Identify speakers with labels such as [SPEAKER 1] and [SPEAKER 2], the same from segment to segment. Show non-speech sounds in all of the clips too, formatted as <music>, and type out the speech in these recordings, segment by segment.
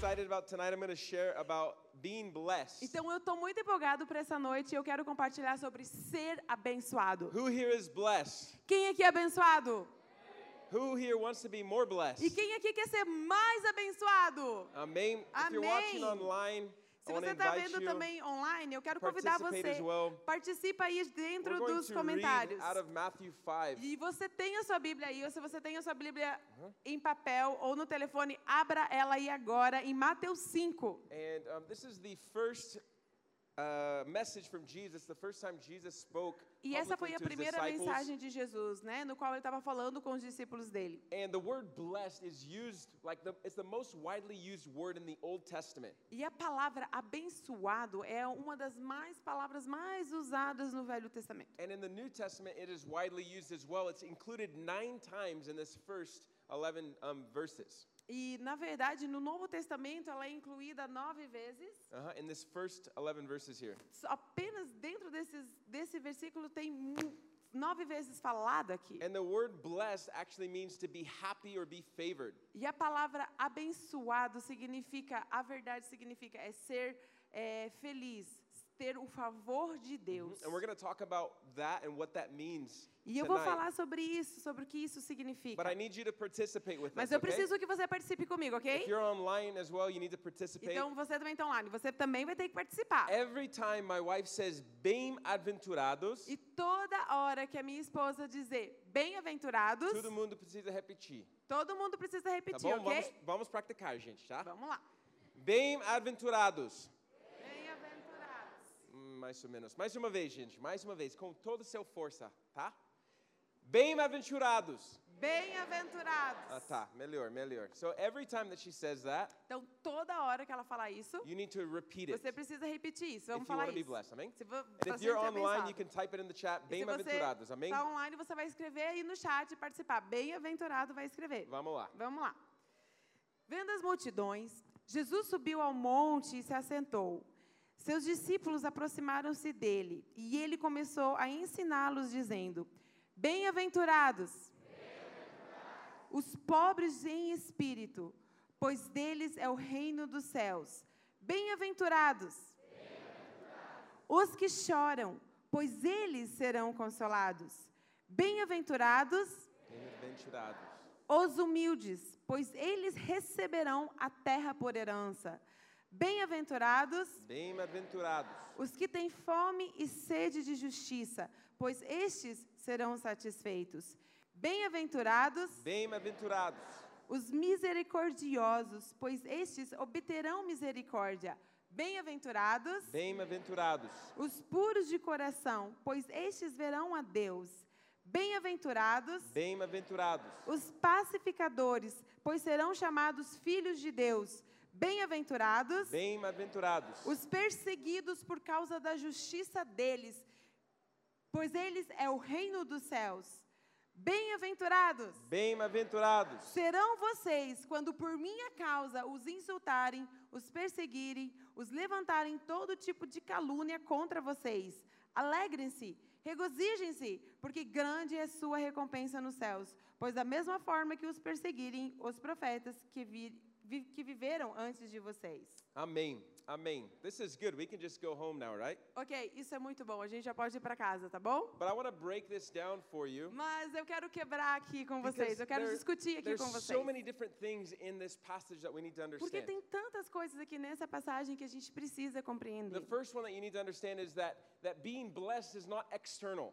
[SPEAKER 1] excited about tonight. I'm going to share about being blessed.
[SPEAKER 2] Então eu estou muito empolgado para essa noite e eu quero compartilhar sobre ser abençoado.
[SPEAKER 1] Who here is blessed?
[SPEAKER 2] Quem aqui é abençoado?
[SPEAKER 1] Who here wants to be more blessed?
[SPEAKER 2] E quem aqui quer ser mais abençoado?
[SPEAKER 1] Amém. If you're watching online,
[SPEAKER 2] Se você está vendo também online, eu quero convidar você.
[SPEAKER 1] well.
[SPEAKER 2] Participa aí dentro dos comentários.
[SPEAKER 1] read out of Matthew 5.
[SPEAKER 2] E você tem a sua Bíblia aí, ou se você tem a sua Bíblia
[SPEAKER 1] Uh-huh.
[SPEAKER 2] em papel ou no telefone, abra ela aí agora em Mateus 5.
[SPEAKER 1] And um, this is the first uh, message from Jesus, the first time Jesus spoke
[SPEAKER 2] E essa foi a primeira mensagem de Jesus, né, no qual ele estava falando com os discípulos dele.
[SPEAKER 1] And the word blessed is used like the, it's the most widely used word in the Old Testament.
[SPEAKER 2] E a palavra abençoado é uma das mais palavras mais usadas no Velho Testamento.
[SPEAKER 1] And in the New Testament, it is widely used as well. It's included nine times in this first 11 um, verses.
[SPEAKER 2] E, na verdade, no Novo Testamento ela é incluída nove vezes.
[SPEAKER 1] Uh-huh, in this first 11 verses here.
[SPEAKER 2] Apenas dentro desses, desse versículo tem nove vezes falado aqui.
[SPEAKER 1] And the word blessed actually means to be happy or be favored.
[SPEAKER 2] E a palavra abençoado significa, a verdade significa, é ser é, feliz, ter o favor de Deus.
[SPEAKER 1] And we're going to talk about that and what that means
[SPEAKER 2] E eu vou
[SPEAKER 1] tonight.
[SPEAKER 2] falar sobre isso, sobre o que isso significa.
[SPEAKER 1] But I need you to participate with
[SPEAKER 2] Mas
[SPEAKER 1] us,
[SPEAKER 2] eu
[SPEAKER 1] okay?
[SPEAKER 2] preciso que você participe comigo,
[SPEAKER 1] If
[SPEAKER 2] ok?
[SPEAKER 1] you're online as well, you need to participate.
[SPEAKER 2] Então você também está online, você também vai ter que participar.
[SPEAKER 1] Every time my wife says bem-aventurados,
[SPEAKER 2] E toda hora que a minha esposa dizer bem-aventurados,
[SPEAKER 1] todo mundo precisa repetir.
[SPEAKER 2] todo mundo precisa
[SPEAKER 1] Tá
[SPEAKER 2] repetir,
[SPEAKER 1] bom?
[SPEAKER 2] ok?
[SPEAKER 1] Vamos, vamos praticar, gente, tá?
[SPEAKER 2] Vamos lá.
[SPEAKER 1] Bem-aventurados.
[SPEAKER 2] Bem-aventurados.
[SPEAKER 1] Mais ou menos. Mais uma vez, gente. Mais uma vez. Com toda a sua força, tá? Bem-aventurados.
[SPEAKER 2] Bem-aventurados.
[SPEAKER 1] Ah, tá. Melhor, melhor. So every time that she says that,
[SPEAKER 2] Então, toda hora que ela falar isso,
[SPEAKER 1] you need to repeat it.
[SPEAKER 2] você precisa repetir isso. Vamos
[SPEAKER 1] If you
[SPEAKER 2] falar
[SPEAKER 1] want to be
[SPEAKER 2] isso.
[SPEAKER 1] blessed, amém?
[SPEAKER 2] Se vo-
[SPEAKER 1] And
[SPEAKER 2] pra
[SPEAKER 1] if you're online, you can type it in the chat.
[SPEAKER 2] Se você
[SPEAKER 1] Bem-aventurados, amém?
[SPEAKER 2] está online, você vai escrever aí no chat e participar. Bem-aventurado vai escrever.
[SPEAKER 1] Vamos lá.
[SPEAKER 2] Vamos lá. Vendo as multidões, Jesus subiu ao monte e se assentou. Seus discípulos aproximaram-se dele e ele começou a ensiná-los, dizendo: Bem-aventurados os pobres em espírito, pois deles é o reino dos céus. Bem-aventurados os que choram, pois eles serão consolados. Bem-aventurados
[SPEAKER 1] Bem-aventurados.
[SPEAKER 2] os humildes, pois eles receberão a terra por herança. Bem-aventurados
[SPEAKER 1] Bem-aventurados.
[SPEAKER 2] os que têm fome e sede de justiça, pois estes serão satisfeitos. Bem-aventurados
[SPEAKER 1] Bem-aventurados.
[SPEAKER 2] os misericordiosos, pois estes obterão misericórdia. Bem-aventurados
[SPEAKER 1] Bem-aventurados.
[SPEAKER 2] os puros de coração, pois estes verão a Deus. Bem-aventurados
[SPEAKER 1] Bem-aventurados.
[SPEAKER 2] os pacificadores, pois serão chamados filhos de Deus. Bem-aventurados
[SPEAKER 1] Bem-aventurados.
[SPEAKER 2] os perseguidos por causa da justiça deles, pois eles é o reino dos céus. Bem-aventurados
[SPEAKER 1] Bem-aventurados.
[SPEAKER 2] serão vocês quando por minha causa os insultarem, os perseguirem, os levantarem todo tipo de calúnia contra vocês. Alegrem-se, regozijem-se, porque grande é sua recompensa nos céus. Pois da mesma forma que os perseguirem os profetas que, vi- vi- que viveram antes de vocês.
[SPEAKER 1] Amém. Amém. This is good. We can just go home now, right?
[SPEAKER 2] Ok, isso é muito bom. A gente já pode ir para casa, tá bom?
[SPEAKER 1] But I want to break this down for you.
[SPEAKER 2] Mas eu quero quebrar aqui com vocês. Eu quero
[SPEAKER 1] there-
[SPEAKER 2] discutir aqui com
[SPEAKER 1] so
[SPEAKER 2] vocês.
[SPEAKER 1] many different things in this passage that we need to
[SPEAKER 2] Porque
[SPEAKER 1] understand.
[SPEAKER 2] tem tantas coisas aqui nessa passagem que a gente precisa compreender.
[SPEAKER 1] The first one that you need to understand is that that being blessed is not external.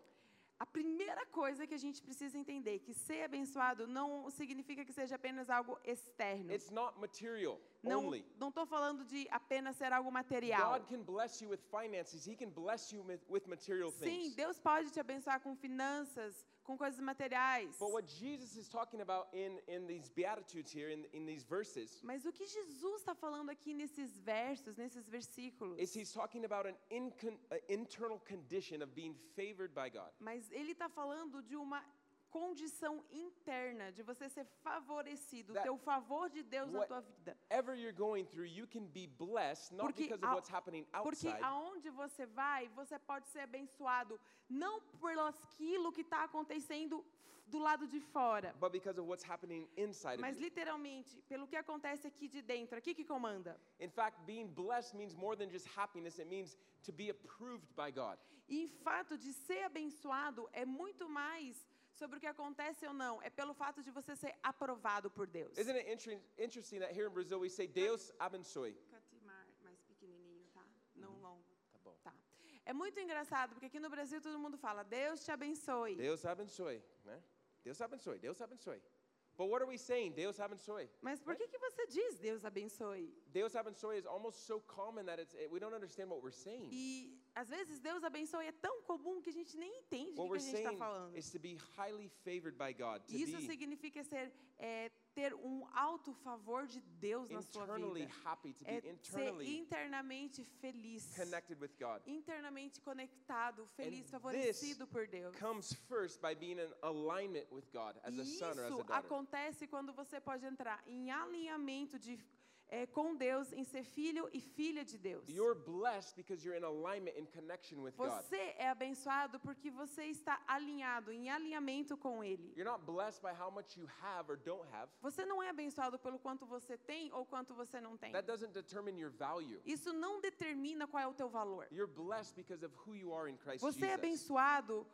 [SPEAKER 2] A primeira coisa que a gente precisa entender que ser abençoado não significa que seja apenas algo externo.
[SPEAKER 1] It's not material
[SPEAKER 2] Não
[SPEAKER 1] only.
[SPEAKER 2] não estou falando de apenas ser algo material.
[SPEAKER 1] God can bless you with finances. He can bless you with, material
[SPEAKER 2] Sim,
[SPEAKER 1] things.
[SPEAKER 2] Deus pode te abençoar com finanças, com coisas materiais.
[SPEAKER 1] But what Jesus is talking about in, in these Beatitudes here, in, in these verses,
[SPEAKER 2] Mas o que Jesus está falando aqui nesses versos, nesses versículos?
[SPEAKER 1] is he's talking about an incon, a internal condition of being favored by God.
[SPEAKER 2] Mas ele está falando de uma condição interna de você ser favorecido, o
[SPEAKER 1] That
[SPEAKER 2] teu favor de Deus na tua vida.
[SPEAKER 1] Whatever you're going through, you can be blessed not
[SPEAKER 2] Porque
[SPEAKER 1] because of
[SPEAKER 2] a-
[SPEAKER 1] what's happening
[SPEAKER 2] Porque aonde você vai, você pode ser abençoado não por aquilo que está acontecendo do lado de fora,
[SPEAKER 1] but because of what's happening inside
[SPEAKER 2] mas literalmente pelo que acontece aqui de dentro, aqui que comanda.
[SPEAKER 1] In fact, being blessed means more than just happiness, it means to be approved by God.
[SPEAKER 2] E em fato de ser abençoado é muito mais sobre o que acontece ou não, é pelo fato de você ser aprovado por Deus.
[SPEAKER 1] Isn't it inter- interesting that here in Brazil we say Deus abençoe?
[SPEAKER 2] Mais pequenininho, tá? Não longo.
[SPEAKER 1] Tá bom.
[SPEAKER 2] Tá. É muito engraçado porque aqui no Brasil todo mundo fala Deus te abençoe.
[SPEAKER 1] Deus abençoe, né? Deus abençoe, Deus abençoe. But what are we saying? Deus abençoe.
[SPEAKER 2] Mas por que que você diz Deus abençoe?
[SPEAKER 1] Deus abençoe is almost so common that it's, it, we don't understand what we're saying.
[SPEAKER 2] E às vezes Deus abençoe é tão comum que a gente nem entende o que, a gente está falando.
[SPEAKER 1] God,
[SPEAKER 2] Isso significa ser é, ter um alto favor de Deus na sua vida.
[SPEAKER 1] happy, to
[SPEAKER 2] É ser internamente feliz,
[SPEAKER 1] connected with God.
[SPEAKER 2] internamente conectado, feliz,
[SPEAKER 1] this
[SPEAKER 2] favorecido por Deus.
[SPEAKER 1] Comes first by being in alignment with God
[SPEAKER 2] E
[SPEAKER 1] son
[SPEAKER 2] isso
[SPEAKER 1] daughter.
[SPEAKER 2] acontece quando você pode entrar em alinhamento de, é, com Deus, em ser filho e filha de Deus.
[SPEAKER 1] You're blessed because you're in alignment in connection with God.
[SPEAKER 2] Você é abençoado porque você está alinhado, em alinhamento com Ele.
[SPEAKER 1] You're not blessed by how much you have or don't have.
[SPEAKER 2] Você não é abençoado pelo quanto você tem ou quanto você não tem.
[SPEAKER 1] That doesn't determine your value.
[SPEAKER 2] Isso não determina qual é o teu valor.
[SPEAKER 1] You're blessed because of who you are in Christ
[SPEAKER 2] Você é
[SPEAKER 1] Jesus.
[SPEAKER 2] abençoado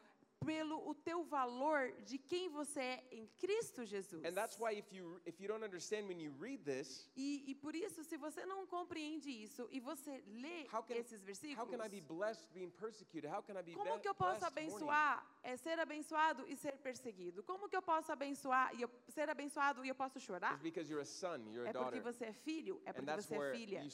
[SPEAKER 2] pelo o teu valor de quem você é em Cristo Jesus.
[SPEAKER 1] And that's why if you if you don't understand when you read this,
[SPEAKER 2] E, por isso, se você não compreende isso e você lê
[SPEAKER 1] How can-
[SPEAKER 2] esses
[SPEAKER 1] how
[SPEAKER 2] versículos,
[SPEAKER 1] can I be blessed being persecuted? How can I be
[SPEAKER 2] como que eu posso abençoar é ser abençoado e ser perseguido? Como que eu posso abençoar e eu, ser abençoado e eu posso chorar?
[SPEAKER 1] It's because you're a son, you're a
[SPEAKER 2] É porque você é filho, é porque você é filha.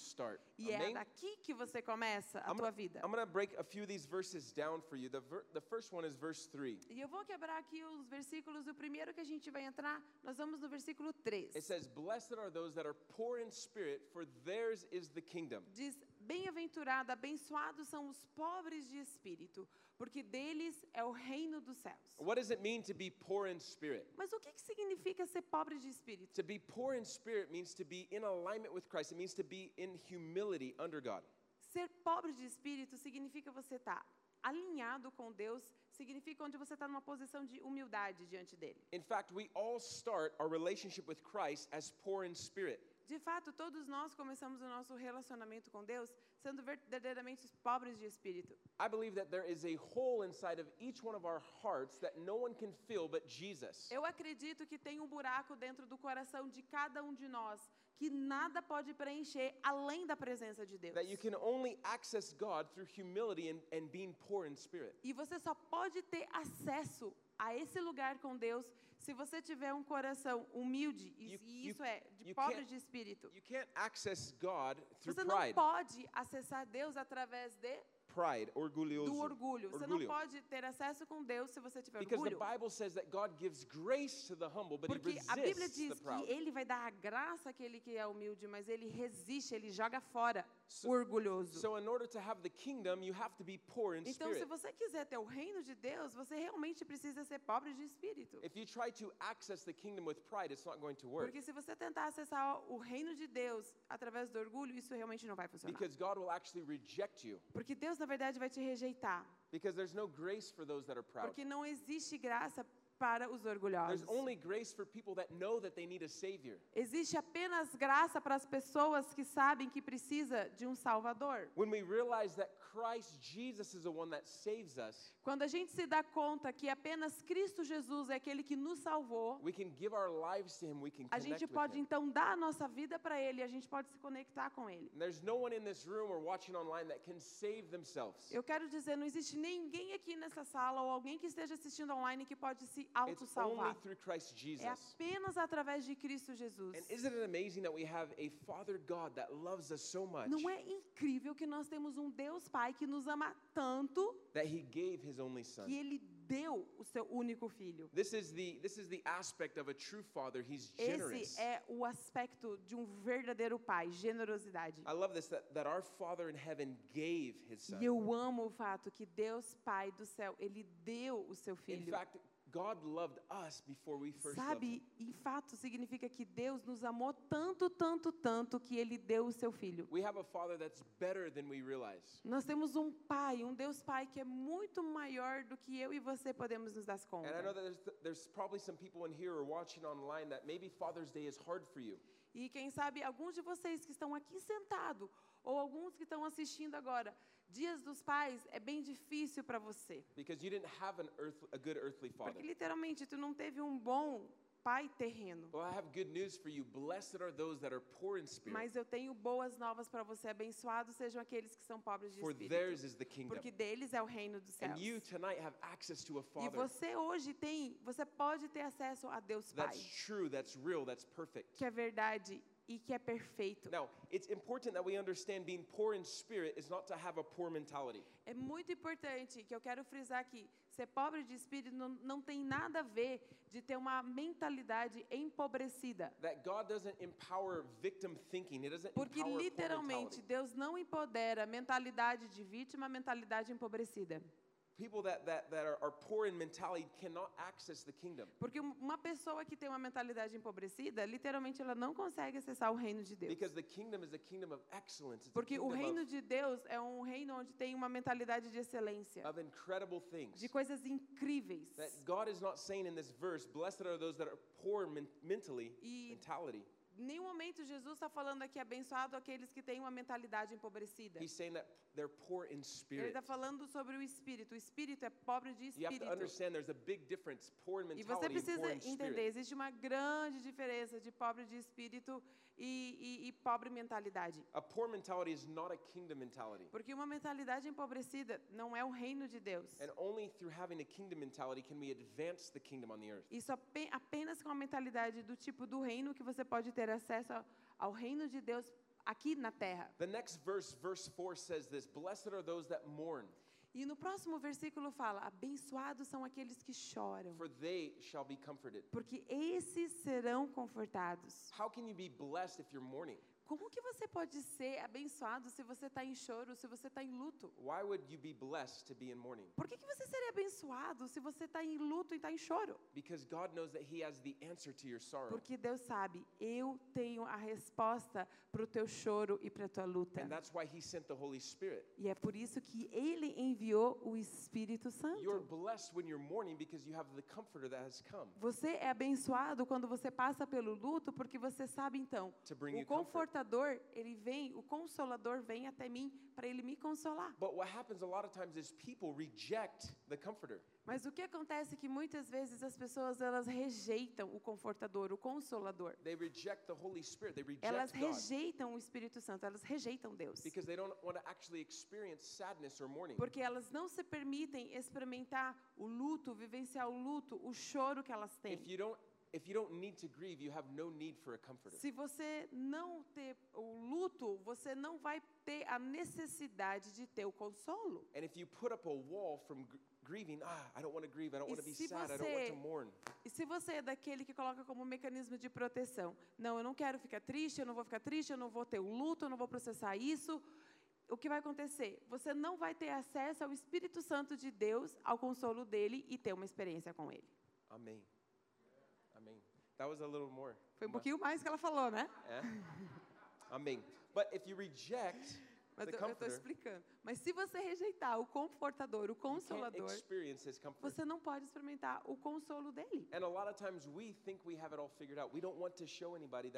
[SPEAKER 2] E é
[SPEAKER 1] Amém?
[SPEAKER 2] daqui que você começa a
[SPEAKER 1] I'm
[SPEAKER 2] tua
[SPEAKER 1] gonna,
[SPEAKER 2] vida.
[SPEAKER 1] I'm gonna break a few of these verses down for you. The, the first one is verse 3.
[SPEAKER 2] E eu vou quebrar aqui os versículos. O primeiro que a gente vai entrar, nós vamos no versículo 3.
[SPEAKER 1] It says, Blessed are those that are poor in spirit, for theirs is the kingdom.
[SPEAKER 2] Diz: Bem-aventurado, abençoados são os pobres de espírito, porque deles é o reino dos céus.
[SPEAKER 1] What does it mean to be poor in spirit?
[SPEAKER 2] Mas o que, que significa ser pobre de espírito?
[SPEAKER 1] To be poor in spirit means to be in alignment with Christ. It means to be in humility under God.
[SPEAKER 2] Ser pobre de espírito significa você estar alinhado com Deus, significa onde você está numa posição de humildade diante dele.
[SPEAKER 1] In fact, we all start our relationship with Christ as poor in spirit.
[SPEAKER 2] De fato, todos nós começamos o nosso relacionamento com Deus sendo verdadeiramente pobres de espírito.
[SPEAKER 1] I believe that there is a hole inside of each one of our hearts that no one can fill but Jesus.
[SPEAKER 2] Eu acredito que tem um buraco dentro do coração de cada um de nós que nada pode preencher além da presença de Deus.
[SPEAKER 1] That you can only access God through humility and, and being poor in spirit.
[SPEAKER 2] E você só pode ter acesso a esse lugar com Deus se você tiver um coração humilde, e,
[SPEAKER 1] You-
[SPEAKER 2] e
[SPEAKER 1] you-
[SPEAKER 2] isso é, de
[SPEAKER 1] you
[SPEAKER 2] pobre de espírito.
[SPEAKER 1] You
[SPEAKER 2] Você não pode acessar Deus através de,
[SPEAKER 1] Pride, orgulhoso.
[SPEAKER 2] do orgulho. Você não
[SPEAKER 1] Orgulho.
[SPEAKER 2] pode ter acesso com Deus se você tiver
[SPEAKER 1] Because the
[SPEAKER 2] orgulho.
[SPEAKER 1] Bible says that God gives grace to the humble, but he
[SPEAKER 2] Porque a Bíblia
[SPEAKER 1] resists
[SPEAKER 2] diz
[SPEAKER 1] the proud.
[SPEAKER 2] que ele vai dar a graça àquele que é humilde, mas ele resiste, ele joga fora
[SPEAKER 1] So-
[SPEAKER 2] o orgulhoso.
[SPEAKER 1] So in order to have the kingdom, you have to be poor in
[SPEAKER 2] Então, se
[SPEAKER 1] spirit.
[SPEAKER 2] você quiser ter o reino de Deus, você realmente precisa ser pobre de espírito.
[SPEAKER 1] If you try to access the kingdom with pride, it's not going to work.
[SPEAKER 2] Porque se você tentar acessar o reino de Deus através do orgulho, isso realmente não vai funcionar.
[SPEAKER 1] Because God will actually reject you.
[SPEAKER 2] Porque Deus, na verdade, vai te rejeitar.
[SPEAKER 1] Because there's no grace for those that are proud.
[SPEAKER 2] Porque não existe graça para os orgulhosos.
[SPEAKER 1] There's only grace for people that know that they need a savior.
[SPEAKER 2] Existe apenas graça para as pessoas que sabem que precisa de um Salvador.
[SPEAKER 1] When we realize that Christ Jesus is the one that saves us,
[SPEAKER 2] Quando a gente se dá conta que apenas Cristo Jesus é aquele que nos salvou,
[SPEAKER 1] we can give our lives to him, we can
[SPEAKER 2] a gente pode
[SPEAKER 1] him.
[SPEAKER 2] então dar a nossa vida para Ele, a gente pode se conectar com Ele. Eu quero dizer, não existe ninguém aqui nessa sala ou alguém que esteja assistindo online que pode se auto-salvar. É apenas através de Cristo Jesus.
[SPEAKER 1] And isn't it amazing that we have a Father God that loves us so much
[SPEAKER 2] Não é incrível que nós temos um Deus Pai que nos ama tanto
[SPEAKER 1] that he gave his only son?
[SPEAKER 2] que Ele deu o seu único filho. Esse é o aspecto de um verdadeiro pai, generosidade.
[SPEAKER 1] I love this that, that our Father in heaven gave his son.
[SPEAKER 2] E eu amo o fato que Deus Pai do céu, Ele deu o seu
[SPEAKER 1] In
[SPEAKER 2] filho.
[SPEAKER 1] fact, God loved us before we first.
[SPEAKER 2] Sabe, em fato, significa que Deus nos amou tanto, tanto, tanto que Ele deu o seu Filho.
[SPEAKER 1] We have a father that's better than we realize.
[SPEAKER 2] Nós temos um Pai, um Deus Pai que é muito maior do que eu e você podemos nos dar conta.
[SPEAKER 1] And I know that there's, there's probably some people in here or watching online that maybe Father's Day is hard for you.
[SPEAKER 2] E quem sabe alguns de vocês que estão aqui sentados, ou alguns que estão assistindo agora, Dias dos Pais é bem difícil para você.
[SPEAKER 1] because you didn't have an earth, a good earthly father.
[SPEAKER 2] Porque literalmente tu não teve um bom pai terreno.
[SPEAKER 1] Well, I have good news for you. Blessed are those that are poor in spirit,
[SPEAKER 2] Mas eu tenho boas novas para você. Abençoados sejam aqueles que são pobres de
[SPEAKER 1] for
[SPEAKER 2] espírito.
[SPEAKER 1] theirs is the kingdom.
[SPEAKER 2] Porque deles é o reino dos céus.
[SPEAKER 1] And you tonight have access to a
[SPEAKER 2] E
[SPEAKER 1] father
[SPEAKER 2] você hoje tem, você pode ter acesso a Deus Pai,
[SPEAKER 1] that's true, that's real, that's perfect.
[SPEAKER 2] que é verdade e que é perfeito.
[SPEAKER 1] Now, it's important that we understand being poor in spirit is not to have a poor mentality.
[SPEAKER 2] É muito importante que eu quero frisar aqui, ser pobre de espírito não, não tem nada a ver de ter uma mentalidade empobrecida.
[SPEAKER 1] That God doesn't empower victim thinking. It doesn't
[SPEAKER 2] Porque
[SPEAKER 1] empower poor
[SPEAKER 2] literalmente
[SPEAKER 1] mentality.
[SPEAKER 2] Deus não empodera mentalidade de vítima, mentalidade empobrecida.
[SPEAKER 1] People that, that, that are, are poor in mentality cannot access the kingdom.
[SPEAKER 2] Porque um- uma pessoa que tem uma mentalidade empobrecida, literalmente ela não consegue acessar o reino de Deus.
[SPEAKER 1] Because the kingdom is a kingdom of excellence. It's a
[SPEAKER 2] Porque o
[SPEAKER 1] kingdom
[SPEAKER 2] reino
[SPEAKER 1] of,
[SPEAKER 2] de Deus é um reino onde tem uma mentalidade de excelência,
[SPEAKER 1] of incredible things.
[SPEAKER 2] de coisas incríveis.
[SPEAKER 1] That God is not saying in this verse, blessed are those that are poor men- mentally, mentality.
[SPEAKER 2] Nenhum momento Jesus está falando aqui abençoado aqueles que têm uma mentalidade empobrecida.
[SPEAKER 1] He's saying that they're poor in
[SPEAKER 2] Ele
[SPEAKER 1] spirit.
[SPEAKER 2] está falando sobre o espírito. O espírito é pobre de
[SPEAKER 1] You have to
[SPEAKER 2] espírito.
[SPEAKER 1] understand there's a big difference, poor in
[SPEAKER 2] E você
[SPEAKER 1] mentality
[SPEAKER 2] precisa entender, existe uma grande diferença de pobre de espírito e, e, e pobre mentalidade.
[SPEAKER 1] A poor mentality is not a kingdom mentality.
[SPEAKER 2] Porque uma mentalidade empobrecida não é o reino de Deus.
[SPEAKER 1] And only through having a kingdom mentality can we advance the kingdom on the earth.
[SPEAKER 2] Isso ape- apenas com a mentalidade do tipo do reino que você pode ter acesso ao- ao reino de Deus aqui na terra.
[SPEAKER 1] The next verse, verse 4, says this Blessed are those that mourn,
[SPEAKER 2] E no próximo versículo fala: Abençoados são aqueles que choram,
[SPEAKER 1] for they shall be comforted.
[SPEAKER 2] porque esses serão confortados.
[SPEAKER 1] How can you be blessed if you're mourning?
[SPEAKER 2] Como que você pode ser abençoado se você está em choro, se você está em luto?
[SPEAKER 1] Why would you be blessed to be in mourning?
[SPEAKER 2] Por que, que você seria abençoado se você está em luto e está em choro?
[SPEAKER 1] Because God knows that He has the answer to your sorrow.
[SPEAKER 2] Porque Deus sabe, eu tenho a resposta para o teu choro e para a tua luta.
[SPEAKER 1] And that's why He sent the Holy Spirit.
[SPEAKER 2] E é por isso que Ele enviou o Espírito
[SPEAKER 1] You're
[SPEAKER 2] Santo.
[SPEAKER 1] blessed when you're mourning because you have the comforter that has come
[SPEAKER 2] Você é abençoado quando você passa pelo luto, porque você sabe então, o
[SPEAKER 1] you
[SPEAKER 2] ele vem, o consolador vem até mim para ele me consolar.
[SPEAKER 1] But what happens a lot of times is people reject the comforter.
[SPEAKER 2] Mas o que acontece é que muitas vezes as pessoas elas rejeitam o confortador, o consolador.
[SPEAKER 1] They reject the Holy Spirit. They
[SPEAKER 2] Elas
[SPEAKER 1] reject God
[SPEAKER 2] rejeitam o Espírito Santo, elas rejeitam Deus.
[SPEAKER 1] because they don't want to actually experience sadness or mourning.
[SPEAKER 2] Porque elas não se permitem experimentar o luto, vivenciar o luto, o choro que elas têm.
[SPEAKER 1] If you don't if you don't need to grieve, you have no need for a comforter.
[SPEAKER 2] Se você não ter o luto, você não vai ter a necessidade de ter o consolo.
[SPEAKER 1] And if you put up a wall from gr- grieving, ah, I don't want to grieve, I don't want to be sad, I don't want to mourn.
[SPEAKER 2] E se você é daquele que coloca como mecanismo de proteção, não, eu não quero ficar triste, eu não vou ficar triste, eu não vou ter o luto, eu não vou processar isso, o que vai acontecer? Você não vai ter acesso ao Espírito Santo de Deus, ao consolo dele e ter uma experiência com ele.
[SPEAKER 1] Amen. That was a little more.
[SPEAKER 2] Foi um pouquinho mais que ela falou, né?
[SPEAKER 1] Eh? Amen. But if you reject
[SPEAKER 2] Mas
[SPEAKER 1] the
[SPEAKER 2] eu estou explicando. Mas se você rejeitar o confortador, o consolador, você não pode experimentar o consolo dele.
[SPEAKER 1] A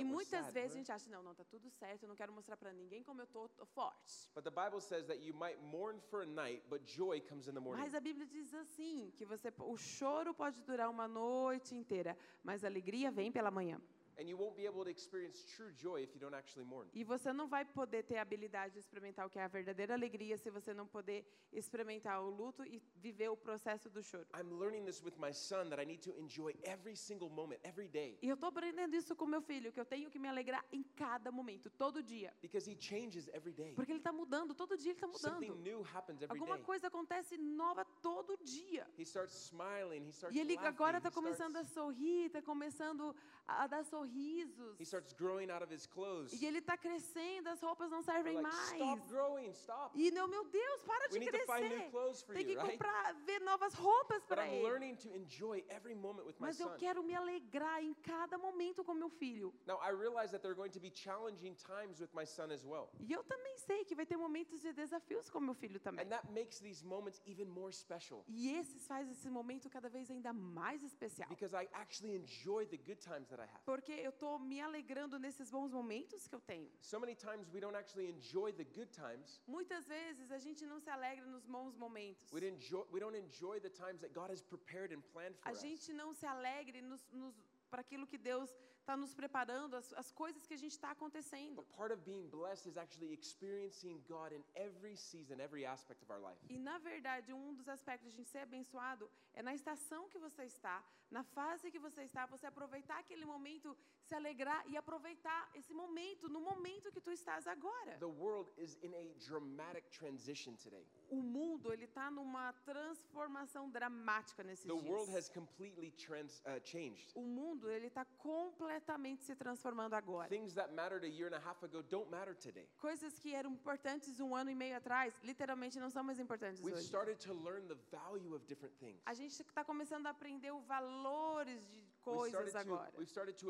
[SPEAKER 2] E muitas
[SPEAKER 1] sad.
[SPEAKER 2] vezes a
[SPEAKER 1] we're-
[SPEAKER 2] gente acha, não, não, tá tudo certo, eu não quero mostrar para ninguém como eu tô, tô forte.
[SPEAKER 1] But the Bible says that you might mourn for a night, but joy comes in the morning.
[SPEAKER 2] Mas a Bíblia diz assim, que você, o choro pode durar uma noite inteira, mas a alegria vem pela manhã.
[SPEAKER 1] And you won't be able to experience true joy if you don't actually mourn.
[SPEAKER 2] E você não vai poder ter a habilidade de experimentar o que é a verdadeira alegria se você não poder experimentar o luto e viver o processo do choro.
[SPEAKER 1] I'm learning this with my son that I need to enjoy every single moment, every day,
[SPEAKER 2] E eu estou aprendendo isso com meu filho, que eu tenho que me alegrar em cada momento, todo dia.
[SPEAKER 1] because he changes every day.
[SPEAKER 2] Porque ele está mudando, todo dia ele está
[SPEAKER 1] Something
[SPEAKER 2] mudando.
[SPEAKER 1] new happens every
[SPEAKER 2] Alguma
[SPEAKER 1] day.
[SPEAKER 2] coisa acontece nova todo dia.
[SPEAKER 1] He starts smiling, he starts
[SPEAKER 2] E ele agora está começando a sorrir, está começando a dar sorrisos.
[SPEAKER 1] He starts growing out of his clothes.
[SPEAKER 2] E ele está crescendo, as roupas não servem
[SPEAKER 1] like,
[SPEAKER 2] mais.
[SPEAKER 1] stop growing, stop.
[SPEAKER 2] E não, meu Deus, para
[SPEAKER 1] We
[SPEAKER 2] de
[SPEAKER 1] need to find new
[SPEAKER 2] crescer.
[SPEAKER 1] clothes for
[SPEAKER 2] Tem
[SPEAKER 1] you,
[SPEAKER 2] que
[SPEAKER 1] right?
[SPEAKER 2] comprar, ver novas roupas para
[SPEAKER 1] I'm
[SPEAKER 2] ele.
[SPEAKER 1] learning to enjoy every moment with my
[SPEAKER 2] Mas eu
[SPEAKER 1] son.
[SPEAKER 2] quero me alegrar em cada momento com meu filho.
[SPEAKER 1] Now, I realize that there are going to be challenging times with my son as well.
[SPEAKER 2] E eu também sei que vai ter momentos de desafios com meu filho também.
[SPEAKER 1] And that makes these moments even more special
[SPEAKER 2] E esses faz esse momento cada vez ainda mais especial.
[SPEAKER 1] because I actually enjoy the good times that I have.
[SPEAKER 2] Porque eu estou me alegrando nesses bons momentos que eu tenho.
[SPEAKER 1] So many times we don't actually enjoy the good times.
[SPEAKER 2] Muitas vezes a gente não se alegra nos bons momentos.
[SPEAKER 1] We, enjoy, we don't enjoy the times that God has prepared and planned for
[SPEAKER 2] A
[SPEAKER 1] us.
[SPEAKER 2] gente não se alegre nos, nos, para aquilo que Deus está nos preparando, as, as coisas que a gente está acontecendo.
[SPEAKER 1] But part of being blessed is actually experiencing God in every season, every aspect of our life.
[SPEAKER 2] E, na verdade, um dos aspectos de a gente ser abençoado é na estação que você está, na fase que você está, você aproveitar aquele momento, se alegrar e aproveitar esse momento, no momento que tu estás agora.
[SPEAKER 1] The world is in a dramatic transition today.
[SPEAKER 2] O mundo, ele está numa transformação dramática nesses
[SPEAKER 1] The world
[SPEAKER 2] dias.
[SPEAKER 1] has completely trans, uh, changed.
[SPEAKER 2] O mundo, ele está completamente se transformando agora.
[SPEAKER 1] Things that mattered a year and a half ago don't matter today.
[SPEAKER 2] Coisas que eram importantes um ano e meio atrás, literalmente não são mais importantes
[SPEAKER 1] We've
[SPEAKER 2] hoje.
[SPEAKER 1] started to learn the value of different things.
[SPEAKER 2] A gente está começando a aprender os valores de coisas agora.
[SPEAKER 1] to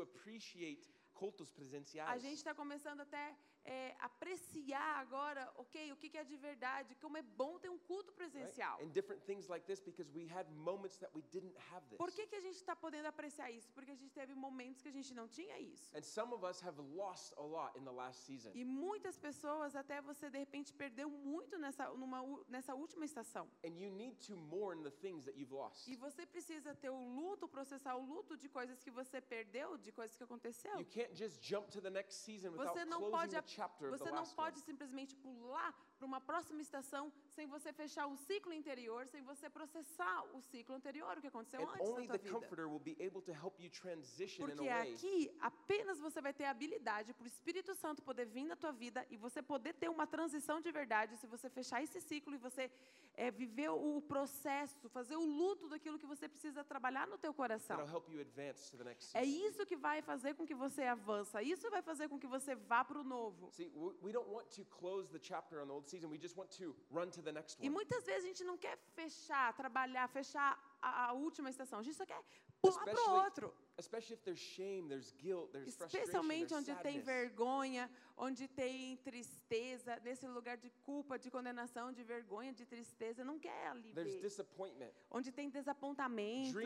[SPEAKER 2] A gente está começando até é, apreciar agora, ok, o que, é de verdade, como é bom ter um culto
[SPEAKER 1] right?
[SPEAKER 2] presencial.
[SPEAKER 1] And different things like this because we had moments that we didn't have this.
[SPEAKER 2] Por que, que a gente está podendo apreciar isso? Porque a gente teve momentos que a gente não tinha isso.
[SPEAKER 1] And some of us have lost a lot in the last season.
[SPEAKER 2] E muitas pessoas, até você de repente perdeu muito nessa, numa, nessa última estação.
[SPEAKER 1] And you need to mourn the things that you've lost.
[SPEAKER 2] E você precisa ter o luto, processar o luto de coisas que você perdeu, de coisas que aconteceu.
[SPEAKER 1] You can't just jump to the next season without
[SPEAKER 2] Você não
[SPEAKER 1] closing
[SPEAKER 2] pode, a-
[SPEAKER 1] chapter of the
[SPEAKER 2] você não
[SPEAKER 1] last
[SPEAKER 2] pode
[SPEAKER 1] one.
[SPEAKER 2] simplesmente pular para uma próxima estação sem você fechar o ciclo interior, sem você processar o ciclo anterior, o que aconteceu
[SPEAKER 1] And
[SPEAKER 2] antes
[SPEAKER 1] only
[SPEAKER 2] da
[SPEAKER 1] the
[SPEAKER 2] tua vida.
[SPEAKER 1] Comforter will be able to help you transition in
[SPEAKER 2] Porque
[SPEAKER 1] way
[SPEAKER 2] aqui apenas você vai ter a habilidade para o Espírito Santo poder vir na tua vida e você poder ter uma transição de verdade se você fechar esse ciclo e você eh, viver o processo, fazer o luto daquilo que você precisa trabalhar no teu coração.
[SPEAKER 1] that'll help you advance to the next
[SPEAKER 2] É
[SPEAKER 1] season.
[SPEAKER 2] isso que vai fazer com que você avança. Isso vai fazer com que você vá para o novo.
[SPEAKER 1] See, w- we don't want to close the chapter on the old season. We just want to run to the next
[SPEAKER 2] E muitas vezes a gente não quer fechar, trabalhar, fechar a, a última estação. A gente só quer pular para o outro.
[SPEAKER 1] Especially if there's shame, there's guilt, there's frustration,
[SPEAKER 2] Especialmente onde tem vergonha, onde tem tristeza, nesse lugar de culpa, de condenação, de vergonha, de tristeza. Não quer ali
[SPEAKER 1] There's
[SPEAKER 2] ver.
[SPEAKER 1] disappointment.
[SPEAKER 2] Onde tem desapontamento,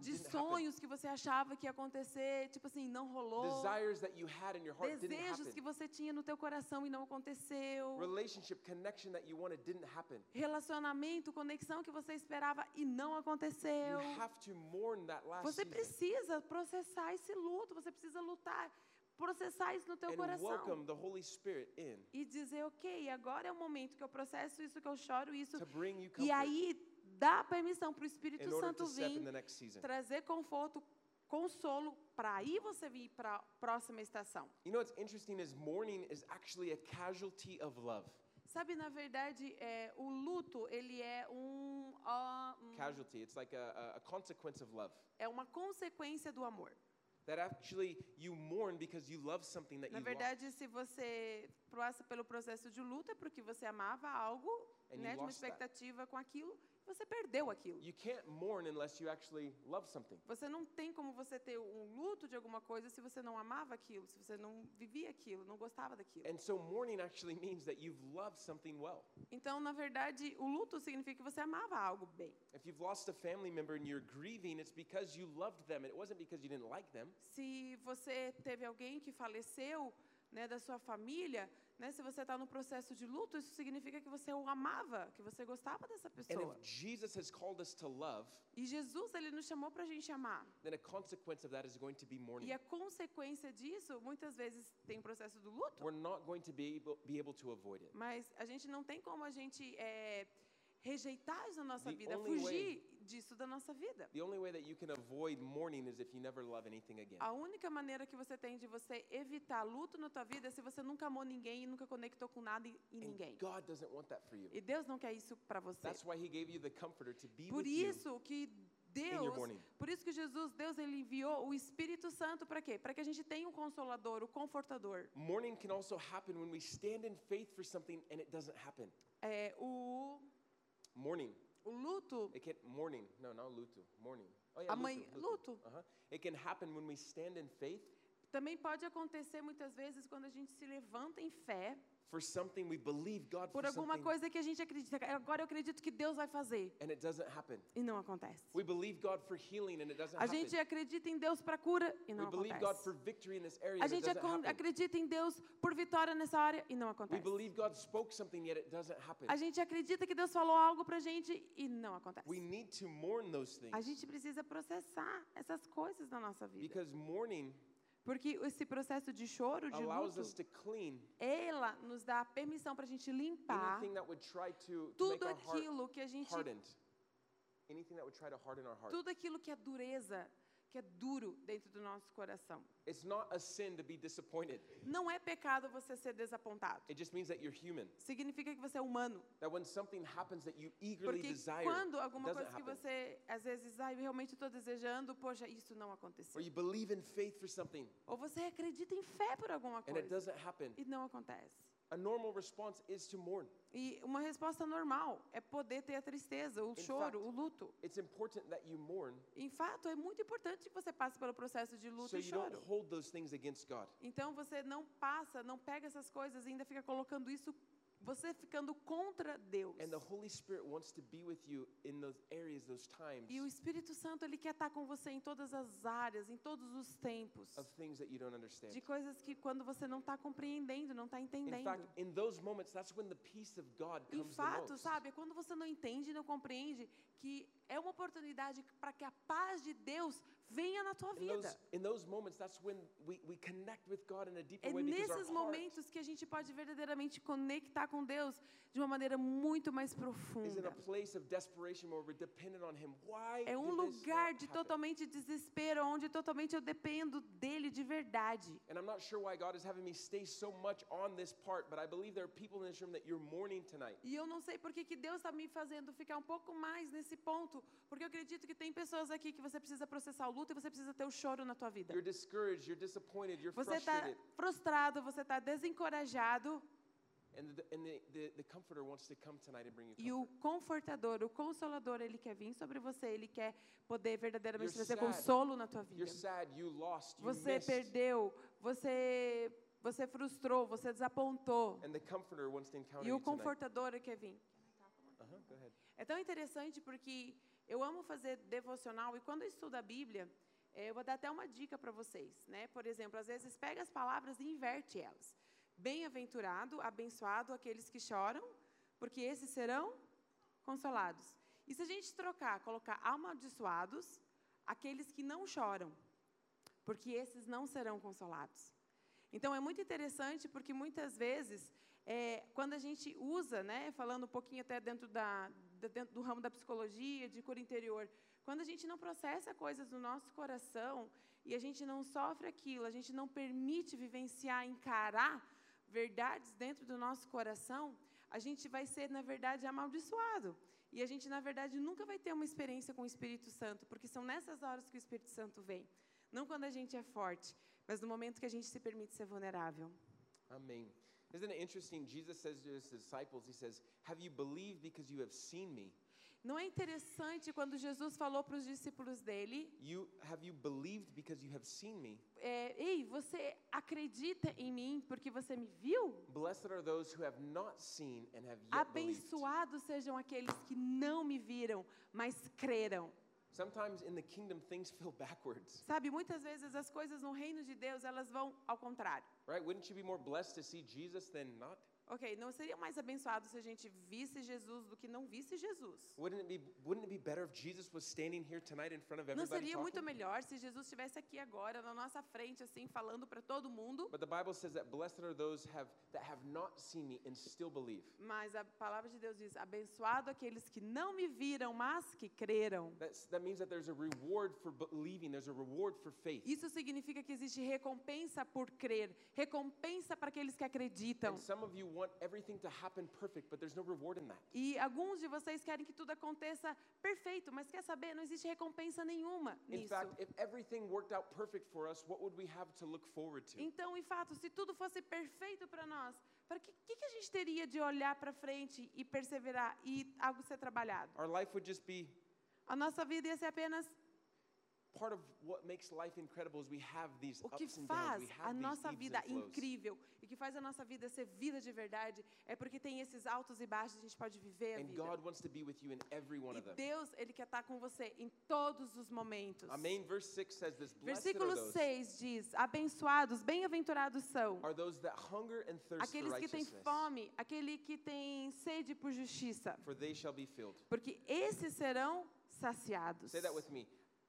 [SPEAKER 2] de sonhos que você achava que ia acontecer, tipo assim, não rolou.
[SPEAKER 1] Desires that you had in your heart didn't
[SPEAKER 2] Desejos que você tinha no teu coração e não aconteceu.
[SPEAKER 1] Relationship connection that you wanted didn't happen.
[SPEAKER 2] Relacionamento, conexão que você esperava e não aconteceu.
[SPEAKER 1] You
[SPEAKER 2] Você precisa processar esse luto, você precisa lutar, processar isso no teu
[SPEAKER 1] and
[SPEAKER 2] coração.
[SPEAKER 1] welcome the Holy Spirit in
[SPEAKER 2] E dizer, ok, agora é o momento que eu processo isso, que eu choro isso.
[SPEAKER 1] to bring you
[SPEAKER 2] E aí dá permissão para o Espírito
[SPEAKER 1] in order
[SPEAKER 2] Santo
[SPEAKER 1] to step in
[SPEAKER 2] vir,
[SPEAKER 1] the next season.
[SPEAKER 2] trazer conforto, consolo, para aí você vir para a próxima estação.
[SPEAKER 1] You know what's interesting is mourning is actually a casualty of love.
[SPEAKER 2] Sabe, na verdade, é, o luto, ele é um, um-
[SPEAKER 1] Casualty, it's like a, a- consequence of love.
[SPEAKER 2] é uma consequência do amor.
[SPEAKER 1] That actually you mourn because you love something that
[SPEAKER 2] Na
[SPEAKER 1] you
[SPEAKER 2] verdade, se você passa pelo processo de luto, é porque você amava algo,
[SPEAKER 1] And
[SPEAKER 2] né, de uma
[SPEAKER 1] lost that.
[SPEAKER 2] expectativa com aquilo, você perdeu aquilo.
[SPEAKER 1] You can't mourn unless you actually love something.
[SPEAKER 2] Você não tem como você ter um luto de alguma coisa se você não amava aquilo, se você não vivia aquilo, não gostava daquilo.
[SPEAKER 1] And so mourning actually means that you've loved something well.
[SPEAKER 2] Então, na verdade, o luto significa que você amava algo bem.
[SPEAKER 1] If you've lost a family member and you're grieving, it's because you loved them. It wasn't because you didn't like them.
[SPEAKER 2] Se você teve alguém que faleceu, né, da sua família, né, se você está no processo de luto, isso significa que você o amava, que você gostava dessa
[SPEAKER 1] And
[SPEAKER 2] pessoa.
[SPEAKER 1] if Jesus has called us to love,
[SPEAKER 2] E Jesus, ele nos chamou para a gente amar.
[SPEAKER 1] then a consequence of that is going to be mourning.
[SPEAKER 2] E a consequência disso, muitas vezes, tem o processo do luto,
[SPEAKER 1] We're not going to be able, be able to avoid it.
[SPEAKER 2] mas a gente não tem como a gente é, rejeitar isso na nossa
[SPEAKER 1] The
[SPEAKER 2] vida,
[SPEAKER 1] only
[SPEAKER 2] fugir disso da nossa vida.
[SPEAKER 1] The only way that you can avoid mourning is if you never love anything again.
[SPEAKER 2] A única maneira que você tem de você evitar luto na tua vida é se você nunca amou ninguém e nunca conectou com nada e,
[SPEAKER 1] And
[SPEAKER 2] ninguém.
[SPEAKER 1] God doesn't want that for you.
[SPEAKER 2] E Deus não quer isso para você.
[SPEAKER 1] That's why He gave you the comforter to be
[SPEAKER 2] Por
[SPEAKER 1] with you
[SPEAKER 2] isso que Deus, por isso que Jesus, Deus, ele enviou o Espírito Santo para quê? Para que a gente tenha um consolador, o confortador.
[SPEAKER 1] Mourning can also happen when we stand in faith for something and it doesn't happen.
[SPEAKER 2] É, o,
[SPEAKER 1] Mourning.
[SPEAKER 2] O luto,
[SPEAKER 1] It can mourning. No, not luto. Mourning. Oh yeah,
[SPEAKER 2] Amanhã-
[SPEAKER 1] luto.
[SPEAKER 2] luto.
[SPEAKER 1] Uh-huh. It can happen when we stand in faith
[SPEAKER 2] também pode acontecer muitas vezes quando a gente se levanta em fé
[SPEAKER 1] for something we believe God
[SPEAKER 2] por
[SPEAKER 1] for
[SPEAKER 2] alguma coisa que a gente acredita. Agora eu acredito que Deus vai fazer
[SPEAKER 1] and it doesn't happen.
[SPEAKER 2] e não acontece.
[SPEAKER 1] We believe God for healing and it doesn't
[SPEAKER 2] A
[SPEAKER 1] happen.
[SPEAKER 2] gente acredita em Deus para cura e
[SPEAKER 1] We
[SPEAKER 2] não
[SPEAKER 1] believe God for
[SPEAKER 2] acontece.
[SPEAKER 1] victory in this area
[SPEAKER 2] A gente acredita em Deus por vitória nessa área e não
[SPEAKER 1] We
[SPEAKER 2] acontece.
[SPEAKER 1] believe God spoke something yet it doesn't happen.
[SPEAKER 2] A gente acredita que Deus falou algo pra gente e não acontece.
[SPEAKER 1] We need to mourn those
[SPEAKER 2] A gente precisa processar essas coisas na nossa vida.
[SPEAKER 1] because mourning
[SPEAKER 2] Porque esse processo de choro, de
[SPEAKER 1] allows
[SPEAKER 2] luto,
[SPEAKER 1] us to clean
[SPEAKER 2] ela nos dá a permissão para a gente limpar
[SPEAKER 1] anything that would try to, to make
[SPEAKER 2] tudo
[SPEAKER 1] our heart
[SPEAKER 2] aquilo que a gente,
[SPEAKER 1] hardened. Anything that would try to harden our heart.
[SPEAKER 2] tudo aquilo que é dureza, que é duro dentro do nosso coração.
[SPEAKER 1] It's not a sin to be disappointed.
[SPEAKER 2] Não é pecado você ser desapontado.
[SPEAKER 1] It just means that you're human.
[SPEAKER 2] Significa que você é humano.
[SPEAKER 1] That when something happens that you eagerly
[SPEAKER 2] Porque
[SPEAKER 1] desire,
[SPEAKER 2] quando alguma coisa que
[SPEAKER 1] happen.
[SPEAKER 2] você, às vezes, eu realmente estou desejando, poxa, isso não
[SPEAKER 1] Or
[SPEAKER 2] aconteceu.
[SPEAKER 1] you believe in faith for something
[SPEAKER 2] Ou você acredita em fé por alguma
[SPEAKER 1] and it
[SPEAKER 2] coisa
[SPEAKER 1] doesn't happen.
[SPEAKER 2] e não acontece.
[SPEAKER 1] A normal response is to mourn.
[SPEAKER 2] E uma resposta normal é poder ter a tristeza, o choro,
[SPEAKER 1] fact,
[SPEAKER 2] o luto.
[SPEAKER 1] It's important that you mourn
[SPEAKER 2] Em fato, é muito importante que você passe pelo processo de luto
[SPEAKER 1] so
[SPEAKER 2] e
[SPEAKER 1] you don't
[SPEAKER 2] choro.
[SPEAKER 1] hold those things against God.
[SPEAKER 2] Então você não passa, não pega essas coisas e ainda fica colocando isso, você ficando contra Deus.
[SPEAKER 1] And the Holy Spirit wants to be with you in those areas, those times
[SPEAKER 2] E o Espírito Santo ele quer estar com você em todas as áreas, em todos os tempos,
[SPEAKER 1] of things that you don't understand.
[SPEAKER 2] de coisas que quando você não está compreendendo, não está
[SPEAKER 1] In
[SPEAKER 2] entendendo.
[SPEAKER 1] fact, in those moments, that's when the peace of God
[SPEAKER 2] Em
[SPEAKER 1] comes the
[SPEAKER 2] fato, sabe, é quando você não entende, não compreende, que é uma oportunidade para que a paz de Deus venha na tua
[SPEAKER 1] In
[SPEAKER 2] vida.
[SPEAKER 1] those, in those moments, that's when we, we connect with God in a deeper
[SPEAKER 2] É nesses momentos que a gente pode verdadeiramente conectar com Deus de uma maneira muito mais profunda. É um lugar de totalmente desespero, onde totalmente eu dependo dele de verdade.
[SPEAKER 1] And I'm not sure why God is having me stay so much on this part, but I believe there are people in this room that you're mourning tonight.
[SPEAKER 2] E eu não sei por que, que Deus está me fazendo ficar um pouco mais nesse ponto, porque eu acredito que tem pessoas aqui que você precisa processar o luto e você precisa ter o choro na tua vida.
[SPEAKER 1] You're discouraged, you're disappointed, you're
[SPEAKER 2] Você está frustrado, você está desencorajado
[SPEAKER 1] and, the, and the, the, the Comforter wants to come tonight and bring you
[SPEAKER 2] e o confortador, o consolador, ele quer vir sobre você, ele quer poder verdadeiramente
[SPEAKER 1] You're
[SPEAKER 2] trazer
[SPEAKER 1] sad.
[SPEAKER 2] consolo na tua vida.
[SPEAKER 1] You're sad, you lost, you
[SPEAKER 2] Você
[SPEAKER 1] missed,
[SPEAKER 2] perdeu, você você frustrou, você desapontou.
[SPEAKER 1] and the Comforter wants to encounter
[SPEAKER 2] E
[SPEAKER 1] you
[SPEAKER 2] o confortador quer vir.
[SPEAKER 1] Go ahead.
[SPEAKER 2] É tão interessante porque eu amo fazer devocional e quando eu estudo a Bíblia, eh, eu vou dar até uma dica para vocês, né? Por exemplo, às vezes pega as palavras e inverte elas. Bem-aventurado, abençoado aqueles que choram, porque esses serão consolados. E se a gente trocar, colocar amaldiçoados, aqueles que não choram, porque esses não serão consolados. Então é muito interessante porque muitas vezes, é, quando a gente usa, né, falando um pouquinho até dentro, da, da- dentro do ramo da psicologia, de cura interior, quando a gente não processa coisas no nosso coração e a gente não sofre aquilo, a gente não permite vivenciar, encarar verdades dentro do nosso coração, a gente vai ser, na verdade, amaldiçoado. E a gente, na verdade, nunca vai ter uma experiência com o Espírito Santo, porque são nessas horas que o Espírito Santo vem. Não quando a gente é forte, mas no momento que a gente se permite ser vulnerável.
[SPEAKER 1] Amen. Isn't it interesting? Jesus says to his disciples, He says, Have you believed because you have seen me?
[SPEAKER 2] Não é interessante quando Jesus falou para os discípulos dele:
[SPEAKER 1] You have you believed because you have seen me?
[SPEAKER 2] é, Ei, você acredita em mim porque você me viu?
[SPEAKER 1] Blessed are those who have not seen and have yet believed.
[SPEAKER 2] Abençoados sejam aqueles que não me viram, mas creram.
[SPEAKER 1] Sometimes in the kingdom things <laughs> feel backwards,
[SPEAKER 2] Sabe, muitas vezes as coisas no reino de Deus, elas vão ao contrário.
[SPEAKER 1] right? Wouldn't you be more blessed to see Jesus than not?
[SPEAKER 2] Ok, não seria mais abençoado se a gente visse Jesus do que não visse Jesus.
[SPEAKER 1] Wouldn't it be wouldn't it be better if Jesus was standing here tonight in front of
[SPEAKER 2] Não
[SPEAKER 1] everybody
[SPEAKER 2] seria muito
[SPEAKER 1] talking?
[SPEAKER 2] melhor se Jesus estivesse aqui agora, na nossa frente, assim, falando para todo mundo?
[SPEAKER 1] But the Bible says that blessed are those have that have not seen me and still believe.
[SPEAKER 2] Mas a palavra de Deus diz: abençoado aqueles que não me viram, mas que creram.
[SPEAKER 1] That's, that means that there's a reward for believing, there's a reward for faith.
[SPEAKER 2] Isso significa que existe recompensa por crer, recompensa para aqueles que acreditam.
[SPEAKER 1] And some of you want everything to happen perfect, but there's no reward in that.
[SPEAKER 2] E alguns de vocês querem que tudo aconteça perfeito mas quer saber? Não existe recompensa nenhuma
[SPEAKER 1] In
[SPEAKER 2] nisso.
[SPEAKER 1] fact, if everything worked out perfect for us, what would we have to look forward to?
[SPEAKER 2] Então, em fato, se tudo fosse perfeito para nós, para que, que, que a gente teria de olhar para frente e perseverar e algo ser trabalhado?
[SPEAKER 1] Our life would just be
[SPEAKER 2] A nossa vida ia ser apenas o que faz
[SPEAKER 1] we
[SPEAKER 2] a
[SPEAKER 1] have these
[SPEAKER 2] nossa vida incrível e que faz a nossa vida ser vida de verdade é porque tem esses altos e baixos, a gente pode viver a
[SPEAKER 1] And
[SPEAKER 2] vida.
[SPEAKER 1] God wants to be with you in every one
[SPEAKER 2] E
[SPEAKER 1] of them.
[SPEAKER 2] Deus, ele quer estar com você em todos os momentos.
[SPEAKER 1] Amém. Verse 6 says this
[SPEAKER 2] Versículo
[SPEAKER 1] are those,
[SPEAKER 2] 6 diz: Abençoados, bem-aventurados são
[SPEAKER 1] are those that hunger and thirst
[SPEAKER 2] aqueles que têm fome, aquele que tem sede por justiça,
[SPEAKER 1] for they shall be filled.
[SPEAKER 2] porque esses serão saciados.
[SPEAKER 1] Say that with me.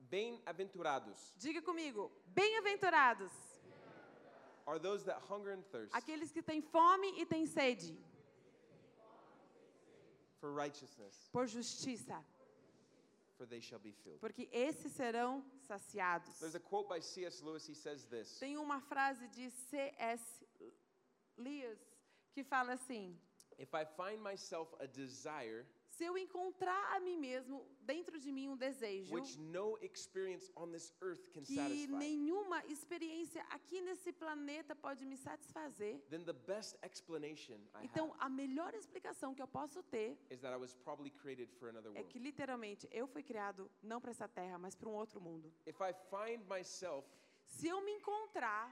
[SPEAKER 1] Bem-aventurados
[SPEAKER 2] Diga comigo: bem-aventurados,
[SPEAKER 1] are those that hunger and thirst
[SPEAKER 2] aqueles que têm fome e têm sede
[SPEAKER 1] for righteousness,
[SPEAKER 2] por justiça,
[SPEAKER 1] for they shall be filled.
[SPEAKER 2] porque esses serão saciados.
[SPEAKER 1] There's a quote by C.S. Lewis. He says this
[SPEAKER 2] Tem uma frase de C.S. Lewis que fala assim:
[SPEAKER 1] If I find myself a desire
[SPEAKER 2] se eu encontrar a mim mesmo dentro de mim um desejo
[SPEAKER 1] which no experience on this earth can
[SPEAKER 2] que
[SPEAKER 1] satisfy,
[SPEAKER 2] nenhuma experiência aqui nesse planeta pode me satisfazer,
[SPEAKER 1] then the best explanation I
[SPEAKER 2] então a melhor explicação que eu posso ter
[SPEAKER 1] is that I was probably created for another
[SPEAKER 2] é
[SPEAKER 1] world.
[SPEAKER 2] que literalmente eu fui criado não para essa terra, mas para um outro mundo.
[SPEAKER 1] If I find myself
[SPEAKER 2] Se eu me encontrar,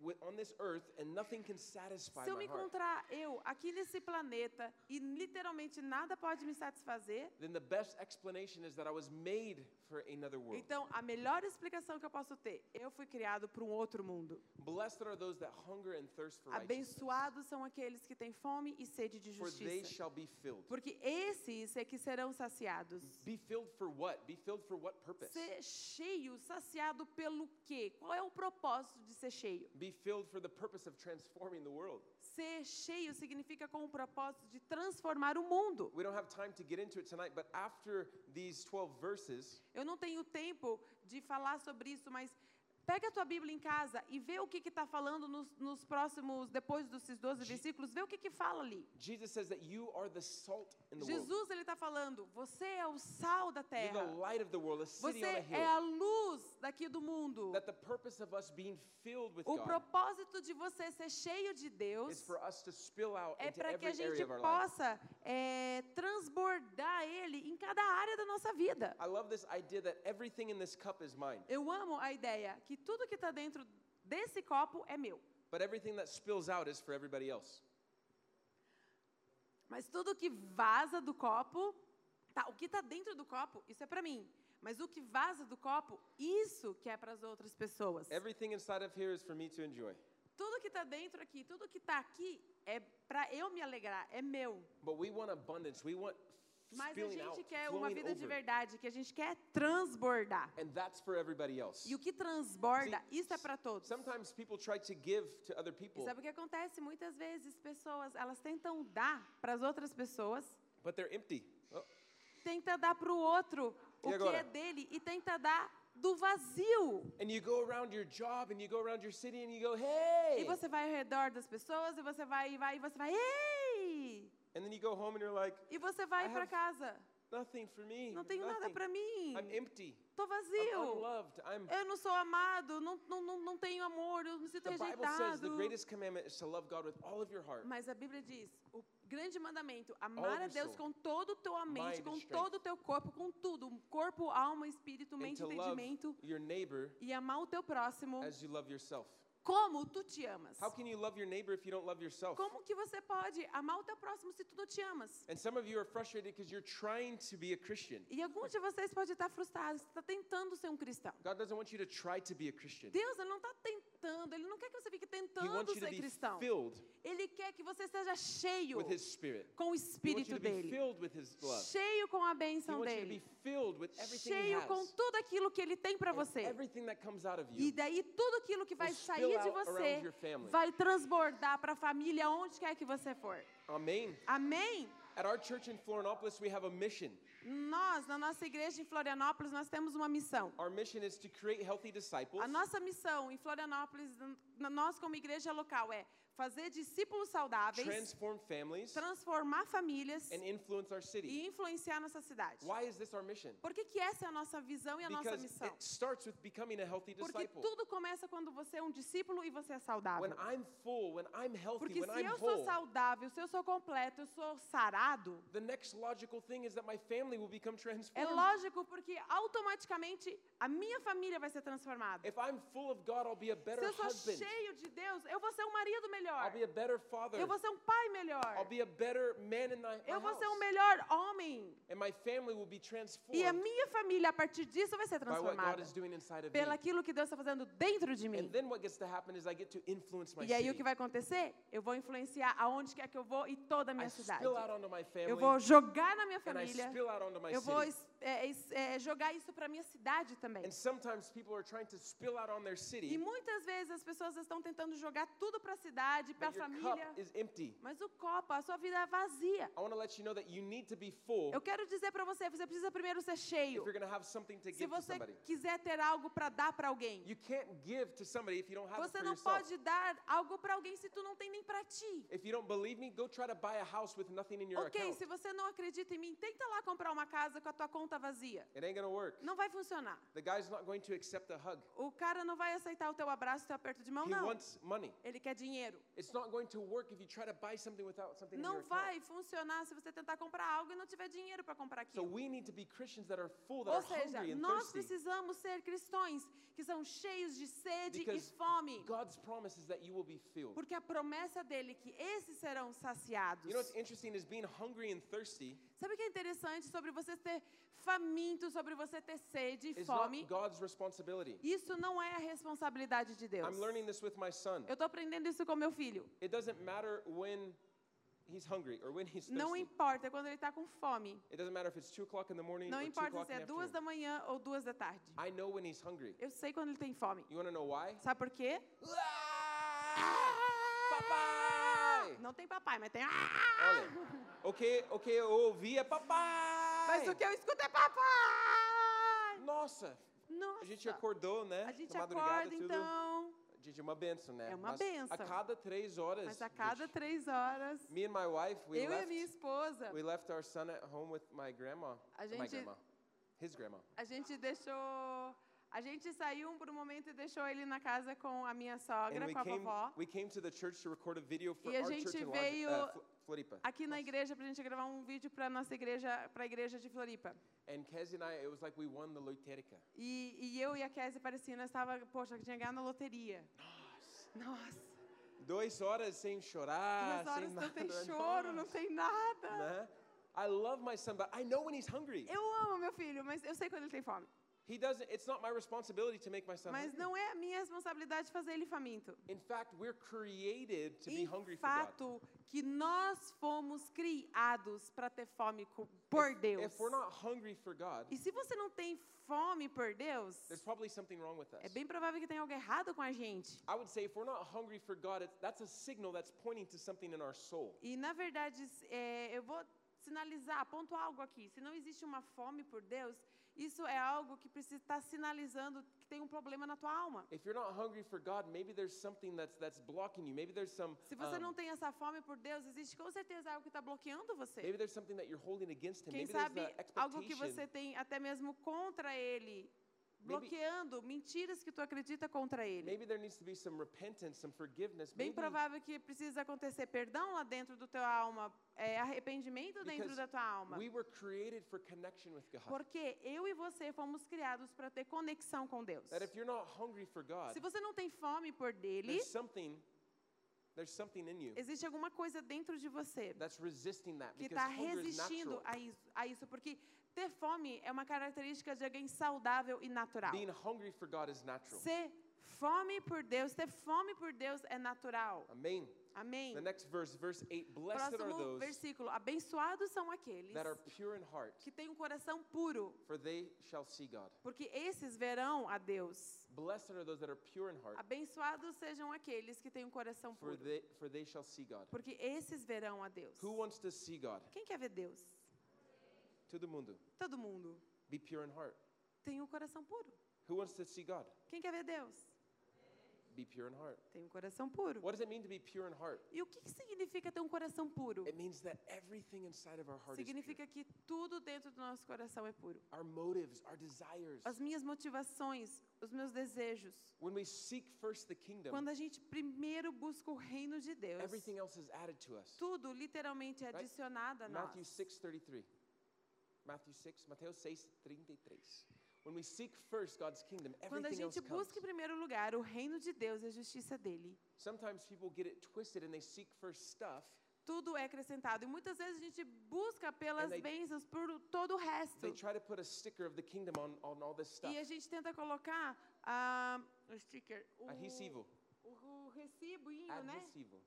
[SPEAKER 1] wi- on this earth and nothing can satisfy
[SPEAKER 2] se eu me encontrar eu aqui nesse planeta e literalmente nada pode me satisfazer,
[SPEAKER 1] then the best explanation is that I was made for another world.
[SPEAKER 2] então a melhor explicação que eu posso ter, eu fui criado para um outro mundo.
[SPEAKER 1] Blessed are those that hunger and thirst for
[SPEAKER 2] Abençoados são aqueles que têm fome e sede de
[SPEAKER 1] for they
[SPEAKER 2] justiça,
[SPEAKER 1] shall be filled.
[SPEAKER 2] porque esses é que serão saciados.
[SPEAKER 1] Be filled for what? Be filled for what purpose?
[SPEAKER 2] Ser cheio, saciado pelo quê? Qual é o propósito de ser cheio?
[SPEAKER 1] Be filled for the purpose of transforming the world.
[SPEAKER 2] Ser cheio significa com o propósito de transformar o mundo.
[SPEAKER 1] We don't have time to get into it tonight, but after these 12 verses,
[SPEAKER 2] Eu não tenho tempo de falar sobre isso, mas pega a tua Bíblia em casa e vê o que está falando nos, nos próximos, depois desses 12 versículos, vê o que, que fala ali.
[SPEAKER 1] Jesus says that you are the salt in the world.
[SPEAKER 2] Jesus ele está falando, você é o sal da
[SPEAKER 1] You're the
[SPEAKER 2] terra,
[SPEAKER 1] light of the world, a city
[SPEAKER 2] você
[SPEAKER 1] on a hill.
[SPEAKER 2] é a luz daqui do mundo.
[SPEAKER 1] That the purpose of us being filled with
[SPEAKER 2] O propósito de você ser cheio de Deus
[SPEAKER 1] for us to spill out
[SPEAKER 2] é para que a gente possa é, transbordar ele em cada área da nossa vida.
[SPEAKER 1] I love this idea that everything in this cup is mine,
[SPEAKER 2] Eu amo a ideia que tudo que está dentro desse copo é meu,
[SPEAKER 1] but everything that spills out is for everybody else.
[SPEAKER 2] mas tudo que vaza do copo, tá, o que está dentro do copo, isso é para mim. Mas o que vaza do copo, isso que é para as outras pessoas.
[SPEAKER 1] Everything inside of here is for me to enjoy.
[SPEAKER 2] Tudo que está dentro aqui, tudo que está aqui é para eu me alegrar, é meu.
[SPEAKER 1] But we want abundance. We want
[SPEAKER 2] Mas a gente quer uma vida de verdade, que a gente quer transbordar.
[SPEAKER 1] And that's for everybody else.
[SPEAKER 2] E o que transborda, isso é para todos.
[SPEAKER 1] Sometimes people try to give to other
[SPEAKER 2] E
[SPEAKER 1] people,
[SPEAKER 2] sabe o que acontece? Muitas vezes pessoas, elas tentam dar para as outras pessoas,
[SPEAKER 1] but they're empty. Oh,
[SPEAKER 2] tenta dar para o outro o que é dele e tenta dar do vazio.
[SPEAKER 1] And you go around your job and you go around your city and you go, hey!
[SPEAKER 2] E você vai ao redor das pessoas e você vai e vai e você vai, ei!
[SPEAKER 1] And then you go home and you're like,
[SPEAKER 2] E você vai para casa.
[SPEAKER 1] nothing for me.
[SPEAKER 2] Não tenho nada
[SPEAKER 1] nothing.
[SPEAKER 2] para mim.
[SPEAKER 1] I'm empty.
[SPEAKER 2] Tô
[SPEAKER 1] I'm
[SPEAKER 2] vazio.
[SPEAKER 1] unloved. I'm
[SPEAKER 2] Eu não sou amado, não, não, não, não tenho amor, eu me sinto
[SPEAKER 1] The Bible says the
[SPEAKER 2] rejeitado.
[SPEAKER 1] greatest commandment is to love God with all of your heart.
[SPEAKER 2] Mas a Bíblia diz, o grande mandamento, amar a Deus com todo o teu mente, com todo o teu corpo, com tudo, corpo, alma, espírito, mente, entendimento, e amar o teu próximo
[SPEAKER 1] as you love yourself.
[SPEAKER 2] Como tu te amas.
[SPEAKER 1] How can you love your neighbor if you don't love yourself?
[SPEAKER 2] Como que você pode amar o teu próximo se tu não te amas?
[SPEAKER 1] And some of you are frustrated because you're trying to be a Christian.
[SPEAKER 2] E alguns de vocês podem estar frustrados, está tentando ser um cristão.
[SPEAKER 1] God doesn't want you to try to be a Christian.
[SPEAKER 2] Deus não está tentando, Ele não quer que você fique tentando ser cristão. Ele quer que você seja cheio com o Espírito dele, cheio com a bênção dele, cheio com tudo aquilo que Ele tem para você. E daí tudo aquilo que vai sair de você vai transbordar para a família onde quer que você for.
[SPEAKER 1] Amen.
[SPEAKER 2] Amém?
[SPEAKER 1] At our church in Florianopolis, we have a mission.
[SPEAKER 2] Nós, na nossa igreja em Florianópolis, nós temos uma missão.
[SPEAKER 1] Our mission is to create healthy disciples
[SPEAKER 2] A nossa missão em Florianópolis, nós como igreja local, é fazer discípulos saudáveis,
[SPEAKER 1] transform families,
[SPEAKER 2] transformar famílias
[SPEAKER 1] and influence our city.
[SPEAKER 2] e influenciar nossa cidade.
[SPEAKER 1] Why is this our mission?
[SPEAKER 2] Por que, que essa é a nossa visão e a nossa
[SPEAKER 1] Because
[SPEAKER 2] missão?
[SPEAKER 1] it starts with becoming a healthy
[SPEAKER 2] Porque
[SPEAKER 1] disciple.
[SPEAKER 2] tudo começa quando você é um discípulo e você é saudável.
[SPEAKER 1] When I'm full, when I'm healthy,
[SPEAKER 2] Porque
[SPEAKER 1] when
[SPEAKER 2] se
[SPEAKER 1] I'm
[SPEAKER 2] eu sou
[SPEAKER 1] whole,
[SPEAKER 2] saudável, se eu sou completo, eu sou sarado,
[SPEAKER 1] the next logical thing is that my family will become
[SPEAKER 2] é
[SPEAKER 1] transformed.
[SPEAKER 2] lógico porque automaticamente a minha família vai ser transformada.
[SPEAKER 1] If I'm full of God, I'll be a
[SPEAKER 2] Se
[SPEAKER 1] better
[SPEAKER 2] eu sou
[SPEAKER 1] husband.
[SPEAKER 2] cheio de Deus, eu vou ser um marido melhor.
[SPEAKER 1] I'll be a better father.
[SPEAKER 2] Eu vou ser um pai melhor.
[SPEAKER 1] I'll be a better man in my, my
[SPEAKER 2] Eu vou ser um melhor homem.
[SPEAKER 1] And my family will be
[SPEAKER 2] E a
[SPEAKER 1] transformed
[SPEAKER 2] minha família, a partir disso, vai ser
[SPEAKER 1] by what God
[SPEAKER 2] transformada.
[SPEAKER 1] is doing inside of
[SPEAKER 2] Pelo
[SPEAKER 1] me.
[SPEAKER 2] aquilo que Deus está fazendo dentro de mim.
[SPEAKER 1] And then what gets to happen is I get to influence my
[SPEAKER 2] E aí o que vai acontecer? Eu vou influenciar aonde quer que eu vou e toda a
[SPEAKER 1] I
[SPEAKER 2] minha cidade.
[SPEAKER 1] spill out onto my family
[SPEAKER 2] Eu vou jogar na minha
[SPEAKER 1] and I
[SPEAKER 2] família.
[SPEAKER 1] spill out onto my
[SPEAKER 2] Eu vou é, es- é, jogar isso para minha cidade também.
[SPEAKER 1] And sometimes people are trying to spill out on their
[SPEAKER 2] E
[SPEAKER 1] city,
[SPEAKER 2] muitas vezes as pessoas estão tentando jogar tudo para a cidade, para a família. Mas o copo, a sua vida é vazia.
[SPEAKER 1] You know
[SPEAKER 2] Eu quero dizer para você, você precisa primeiro ser cheio. Se você quiser ter algo para dar para alguém, você não pode dar algo para alguém se tu não tem nem para ti.
[SPEAKER 1] Me,
[SPEAKER 2] Ok,
[SPEAKER 1] account.
[SPEAKER 2] se você não acredita em mim, tenta lá comprar uma casa com a tua conta vazia.
[SPEAKER 1] It ain't to work.
[SPEAKER 2] Não vai funcionar.
[SPEAKER 1] The guy's not going to accept a hug.
[SPEAKER 2] O cara não vai aceitar o teu abraço, o teu aperto de mão,
[SPEAKER 1] He
[SPEAKER 2] não.
[SPEAKER 1] wants money.
[SPEAKER 2] Ele quer dinheiro.
[SPEAKER 1] It's not going to work if you try to buy something without something in
[SPEAKER 2] Não
[SPEAKER 1] account.
[SPEAKER 2] vai funcionar se você tentar comprar algo e não tiver dinheiro para comprar
[SPEAKER 1] So
[SPEAKER 2] aquilo.
[SPEAKER 1] we need to be Christians that are full, that
[SPEAKER 2] Ou
[SPEAKER 1] are
[SPEAKER 2] seja,
[SPEAKER 1] hungry and
[SPEAKER 2] nós
[SPEAKER 1] thirsty.
[SPEAKER 2] precisamos ser cristãos que são cheios de sede
[SPEAKER 1] Because
[SPEAKER 2] e fome.
[SPEAKER 1] God's promise is that you will be filled.
[SPEAKER 2] Porque a promessa dele é que esses serão saciados.
[SPEAKER 1] You know what's interesting is being hungry and thirsty
[SPEAKER 2] Sabe o que é interessante sobre você ter faminto, sobre você ter sede e fome? Isso não é a responsabilidade de Deus.
[SPEAKER 1] I'm learning this with my son.
[SPEAKER 2] Eu estou aprendendo isso com meu filho.
[SPEAKER 1] It doesn't matter when he's hungry or when he's
[SPEAKER 2] Não
[SPEAKER 1] thirsty.
[SPEAKER 2] importa quando ele está com fome.
[SPEAKER 1] It doesn't matter if it's 2 o'clock in the morning
[SPEAKER 2] Não
[SPEAKER 1] or 2
[SPEAKER 2] importa se é duas da manhã ou duas da tarde.
[SPEAKER 1] I know when he's hungry.
[SPEAKER 2] Eu sei quando ele tem fome.
[SPEAKER 1] You want to know why?
[SPEAKER 2] Sabe por quê?
[SPEAKER 1] Papai!
[SPEAKER 2] Não tem papai, mas tem.
[SPEAKER 1] Olha, o que, o que eu ouvi é papai!
[SPEAKER 2] Mas o que eu escuto é papai!
[SPEAKER 1] Nossa,
[SPEAKER 2] Nossa.
[SPEAKER 1] a gente acordou, né?
[SPEAKER 2] A gente acorda,
[SPEAKER 1] tudo.
[SPEAKER 2] então.
[SPEAKER 1] Gente, é uma benção, né?
[SPEAKER 2] É uma
[SPEAKER 1] Mas
[SPEAKER 2] benção.
[SPEAKER 1] A cada três horas,
[SPEAKER 2] Mas a cada
[SPEAKER 1] gente,
[SPEAKER 2] três horas,
[SPEAKER 1] me and my wife, we
[SPEAKER 2] eu e
[SPEAKER 1] left,
[SPEAKER 2] minha esposa,
[SPEAKER 1] we left our son at home with my grandma.
[SPEAKER 2] A
[SPEAKER 1] My
[SPEAKER 2] gente-
[SPEAKER 1] grandma. His grandma.
[SPEAKER 2] a gente deixou. A gente saiu por um momento e deixou ele na casa com a minha sogra,
[SPEAKER 1] And
[SPEAKER 2] com a
[SPEAKER 1] came,
[SPEAKER 2] vovó.
[SPEAKER 1] we came to the church to record a video for
[SPEAKER 2] E a
[SPEAKER 1] our
[SPEAKER 2] gente
[SPEAKER 1] church in
[SPEAKER 2] veio
[SPEAKER 1] Log- uh, Floripa.
[SPEAKER 2] Aqui na igreja pra gente gravar um vídeo pra nossa igreja, pra igreja de Floripa.
[SPEAKER 1] And and I, it was like we won the.
[SPEAKER 2] E, e eu e a Kézia parecia, nós estava, poxa, tinha ganhado na loteria. Nossa,
[SPEAKER 1] Duas horas sem chorar,
[SPEAKER 2] duas horas
[SPEAKER 1] sem
[SPEAKER 2] não
[SPEAKER 1] nada.
[SPEAKER 2] tem choro, não tem nada.
[SPEAKER 1] né? I love my son, but I know when he's hungry.
[SPEAKER 2] Eu amo meu filho, mas eu sei quando ele tem fome.
[SPEAKER 1] He doesn't. It's not my responsibility to make my son
[SPEAKER 2] Mas
[SPEAKER 1] hungry.
[SPEAKER 2] não é a minha responsabilidade fazer ele faminto.
[SPEAKER 1] In fact, we're created to be
[SPEAKER 2] Em
[SPEAKER 1] hungry for God.
[SPEAKER 2] fato, que nós fomos criados para ter fome co- por Deus.
[SPEAKER 1] If we're not hungry for God,
[SPEAKER 2] E se você não tem fome por Deus,
[SPEAKER 1] there's probably something wrong with us.
[SPEAKER 2] é bem provável que tenha algo errado com a gente.
[SPEAKER 1] I would say if we're not hungry for God, it's, that's a signal that's pointing to something in our soul.
[SPEAKER 2] E na verdade, s- é, eu vou sinalizar, pontuar algo aqui. Se não existe uma fome por Deus, isso é algo que precisa estar sinalizando que tem um problema na tua alma.
[SPEAKER 1] If you're not hungry for God, maybe there's something that's that's blocking you. Maybe there's some
[SPEAKER 2] Se você não tem essa fome por Deus, existe com certeza algo que está bloqueando você.
[SPEAKER 1] maybe there's something that you're holding against Him.
[SPEAKER 2] Quem
[SPEAKER 1] maybe
[SPEAKER 2] sabe algo que você tem até mesmo contra Ele, bloqueando mentiras que tu acredita contra Ele.
[SPEAKER 1] Maybe there needs to be some repentance, some forgiveness.
[SPEAKER 2] Bem provável que precisa acontecer perdão lá dentro do teu alma, é, arrependimento dentro da tua alma.
[SPEAKER 1] we were created for connection with God.
[SPEAKER 2] Porque eu e você fomos criados para ter conexão com Deus.
[SPEAKER 1] That if you're not hungry for God,
[SPEAKER 2] Se você não tem fome por dele,
[SPEAKER 1] there's something there's something in you
[SPEAKER 2] existe alguma coisa dentro de você
[SPEAKER 1] that's resisting that
[SPEAKER 2] que está resistindo a isso, a isso, porque ter fome é uma característica de alguém saudável e natural.
[SPEAKER 1] Being hungry for God is natural.
[SPEAKER 2] Ser fome por Deus, ter fome por Deus é natural.
[SPEAKER 1] Amen.
[SPEAKER 2] Amém.
[SPEAKER 1] The next verse, verse 8, blessed are
[SPEAKER 2] Próximo
[SPEAKER 1] those
[SPEAKER 2] versículo. Abençoados são aqueles
[SPEAKER 1] that are pure in heart,
[SPEAKER 2] que têm um coração puro,
[SPEAKER 1] for they shall see God.
[SPEAKER 2] porque esses verão a Deus.
[SPEAKER 1] Blessed are those that are pure in heart,
[SPEAKER 2] Abençoados sejam aqueles que têm um coração
[SPEAKER 1] for
[SPEAKER 2] puro,
[SPEAKER 1] they for they shall see God.
[SPEAKER 2] porque esses verão a Deus.
[SPEAKER 1] Who wants to see God?
[SPEAKER 2] Quem quer ver Deus?
[SPEAKER 1] Todo mundo.
[SPEAKER 2] Todo mundo
[SPEAKER 1] Be pure in heart.
[SPEAKER 2] tem um coração puro.
[SPEAKER 1] Who wants to see God?
[SPEAKER 2] Quem quer ver Deus?
[SPEAKER 1] be pure in heart.
[SPEAKER 2] tem um coração puro.
[SPEAKER 1] What does it mean to be pure in heart?
[SPEAKER 2] E o que que significa ter um coração puro?
[SPEAKER 1] It means that everything inside of our heart is pure.
[SPEAKER 2] Significa que tudo dentro do nosso coração é puro.
[SPEAKER 1] Our motives, our desires.
[SPEAKER 2] As minhas motivações, os meus desejos.
[SPEAKER 1] When we seek first the kingdom,
[SPEAKER 2] Quando a gente primeiro busca o reino de Deus,
[SPEAKER 1] everything else is added to us.
[SPEAKER 2] tudo literalmente é
[SPEAKER 1] Right?
[SPEAKER 2] adicionado a nós.
[SPEAKER 1] Matthew 6:33. Matthew 6, Mateus 6:33. When we seek first God's kingdom,
[SPEAKER 2] Quando a
[SPEAKER 1] everything else
[SPEAKER 2] gente
[SPEAKER 1] comes.
[SPEAKER 2] busca em primeiro lugar o reino de Deus e a justiça dele,
[SPEAKER 1] Sometimes people get it twisted and they seek first stuff.
[SPEAKER 2] tudo é acrescentado. E muitas vezes a gente busca pelas
[SPEAKER 1] And they-
[SPEAKER 2] bênçãos por todo o resto.
[SPEAKER 1] They try to put a sticker of the kingdom on, on all this stuff.
[SPEAKER 2] E a gente tenta colocar ah, o sticker, o,
[SPEAKER 1] Adhesivo.
[SPEAKER 2] o, o reciboinho, né?
[SPEAKER 1] Adhesivo.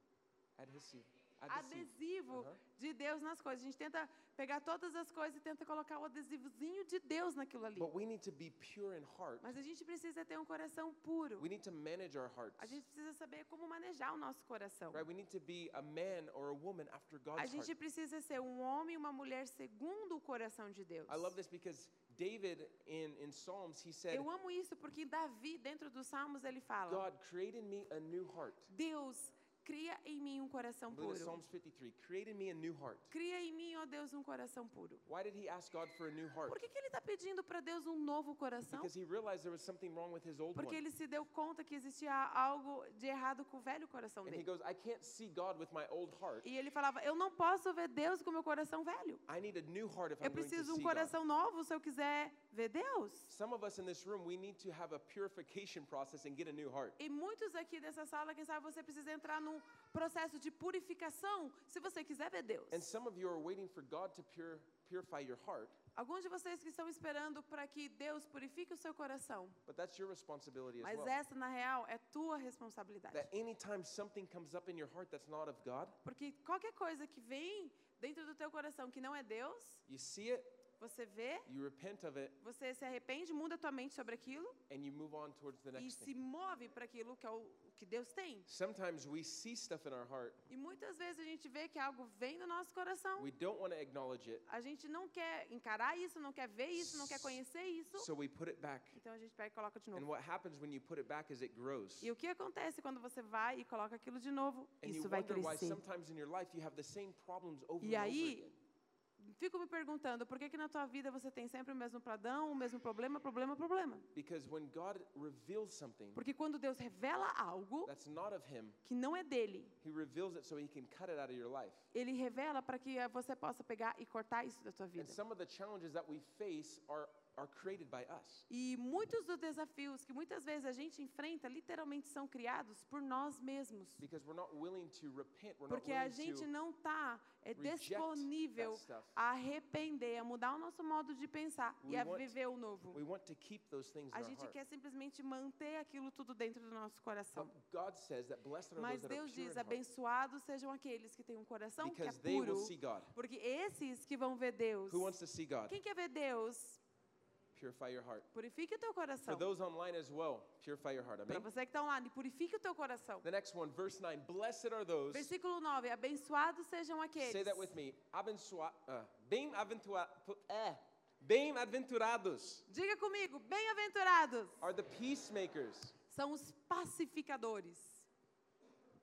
[SPEAKER 1] Adhesivo.
[SPEAKER 2] Adesivo
[SPEAKER 1] Aham.
[SPEAKER 2] de Deus nas coisas. A gente tenta pegar todas as coisas e tenta colocar o adesivozinho de Deus naquilo ali.
[SPEAKER 1] But we need to be pure in heart.
[SPEAKER 2] Mas a gente precisa ter um coração puro.
[SPEAKER 1] We need to manage our hearts.
[SPEAKER 2] A gente precisa saber como manejar o nosso coração.
[SPEAKER 1] Right? We need to be a man or a woman after
[SPEAKER 2] A
[SPEAKER 1] God's
[SPEAKER 2] gente precisa ser um homem e uma mulher segundo o coração de Deus.
[SPEAKER 1] I love this because David in, in Psalms, he said,
[SPEAKER 2] Eu amo isso porque Davi, dentro dos Salmos, ele fala:
[SPEAKER 1] God, create in me a new heart.
[SPEAKER 2] Deus, cria em mim um coração puro.
[SPEAKER 1] Psalms 53. Create in me a new heart.
[SPEAKER 2] Cria em mim, ó Deus, um coração puro.
[SPEAKER 1] Why did he ask God for a new heart?
[SPEAKER 2] Por que, que ele está pedindo para Deus um novo coração?
[SPEAKER 1] Because he realized there was something wrong with his old
[SPEAKER 2] Porque ele se deu conta que existia algo de errado com o velho coração
[SPEAKER 1] And he
[SPEAKER 2] dele.
[SPEAKER 1] goes, I can't see God with my old heart.
[SPEAKER 2] E ele falava: Eu não posso ver Deus com meu coração velho.
[SPEAKER 1] I need a new heart if
[SPEAKER 2] Eu
[SPEAKER 1] I'm going to
[SPEAKER 2] preciso um
[SPEAKER 1] see God.
[SPEAKER 2] coração novo se eu quiser ver Deus.
[SPEAKER 1] Some of us in this room, we need to have a purification process and get a new heart.
[SPEAKER 2] E muitos aqui dessa sala, quem sabe você precisa entrar num processo de purificação se você quiser ver Deus.
[SPEAKER 1] And some of you are waiting for God to pure, purify your heart,
[SPEAKER 2] Alguns de vocês que estão esperando para que Deus purifique o seu coração.
[SPEAKER 1] but that's your responsibility as
[SPEAKER 2] Mas
[SPEAKER 1] well.
[SPEAKER 2] essa, na real, é tua responsabilidade.
[SPEAKER 1] That anytime something comes up in your heart that's not of God,
[SPEAKER 2] Porque qualquer coisa que vem dentro do teu coração que não é Deus,
[SPEAKER 1] you see it,
[SPEAKER 2] você vê,
[SPEAKER 1] you repent of it,
[SPEAKER 2] você se arrepende, muda tua mente sobre aquilo
[SPEAKER 1] and you move on towards the
[SPEAKER 2] e
[SPEAKER 1] next
[SPEAKER 2] se
[SPEAKER 1] thing.
[SPEAKER 2] move para aquilo que é o que Deus tem.
[SPEAKER 1] Sometimes we see stuff in our heart,
[SPEAKER 2] E muitas vezes a gente vê que algo vem do nosso coração,
[SPEAKER 1] we don't want to acknowledge it,
[SPEAKER 2] a gente não quer encarar isso, não quer ver isso, não quer conhecer isso.
[SPEAKER 1] so we put it back.
[SPEAKER 2] Então a gente pega e coloca de
[SPEAKER 1] And
[SPEAKER 2] novo.
[SPEAKER 1] what happens when you put it back is it grows.
[SPEAKER 2] E o que acontece quando você vai e coloca aquilo de novo?
[SPEAKER 1] And
[SPEAKER 2] Isso vai
[SPEAKER 1] wonder why
[SPEAKER 2] crescer.
[SPEAKER 1] sometimes in your life you have the same problems over
[SPEAKER 2] E
[SPEAKER 1] and over
[SPEAKER 2] aí,
[SPEAKER 1] again.
[SPEAKER 2] Fico me perguntando, por que que na tua vida você tem sempre o mesmo padrão, o mesmo problema, problema, problema?
[SPEAKER 1] Because when God reveals something
[SPEAKER 2] Porque quando Deus revela algo
[SPEAKER 1] that's not of Him,
[SPEAKER 2] que não é dele,
[SPEAKER 1] He reveals it so He can cut it out of your life.
[SPEAKER 2] ele revela para que você possa pegar e cortar isso da tua
[SPEAKER 1] And
[SPEAKER 2] vida.
[SPEAKER 1] some of the challenges that we face are, are created by us.
[SPEAKER 2] E muitos dos desafios que muitas vezes a gente enfrenta literalmente são criados por nós mesmos.
[SPEAKER 1] Because we're not willing to repent. We're not
[SPEAKER 2] Porque a
[SPEAKER 1] willing
[SPEAKER 2] gente
[SPEAKER 1] to
[SPEAKER 2] não está é,
[SPEAKER 1] reject
[SPEAKER 2] disponível a arrepender, a mudar o nosso modo de pensar e
[SPEAKER 1] We
[SPEAKER 2] a
[SPEAKER 1] want-
[SPEAKER 2] viver o novo.
[SPEAKER 1] We want to keep those things in
[SPEAKER 2] A
[SPEAKER 1] our
[SPEAKER 2] gente quer simplesmente manter aquilo tudo dentro do nosso coração.
[SPEAKER 1] But God says that blessed are
[SPEAKER 2] Mas
[SPEAKER 1] those that are
[SPEAKER 2] Deus diz: abençoados sejam aqueles que têm um coração que é
[SPEAKER 1] because they will
[SPEAKER 2] puro.
[SPEAKER 1] see God.
[SPEAKER 2] Porque esses que vão ver Deus.
[SPEAKER 1] Who wants to see God?
[SPEAKER 2] Quem quer ver Deus?
[SPEAKER 1] Purify your heart.
[SPEAKER 2] Purifique o teu
[SPEAKER 1] For
[SPEAKER 2] coração.
[SPEAKER 1] those online as well, purify your heart.
[SPEAKER 2] Para
[SPEAKER 1] Amen.
[SPEAKER 2] você que está online, purifique o teu coração.
[SPEAKER 1] The next one, verse 9. Blessed are those.
[SPEAKER 2] Versículo 9: Abençoados sejam aqueles.
[SPEAKER 1] Say that with me. Abençoa, uh, bem aventura, eh, bem aventurados
[SPEAKER 2] Diga comigo: bem-aventurados
[SPEAKER 1] are the peacemakers.
[SPEAKER 2] são os pacificadores.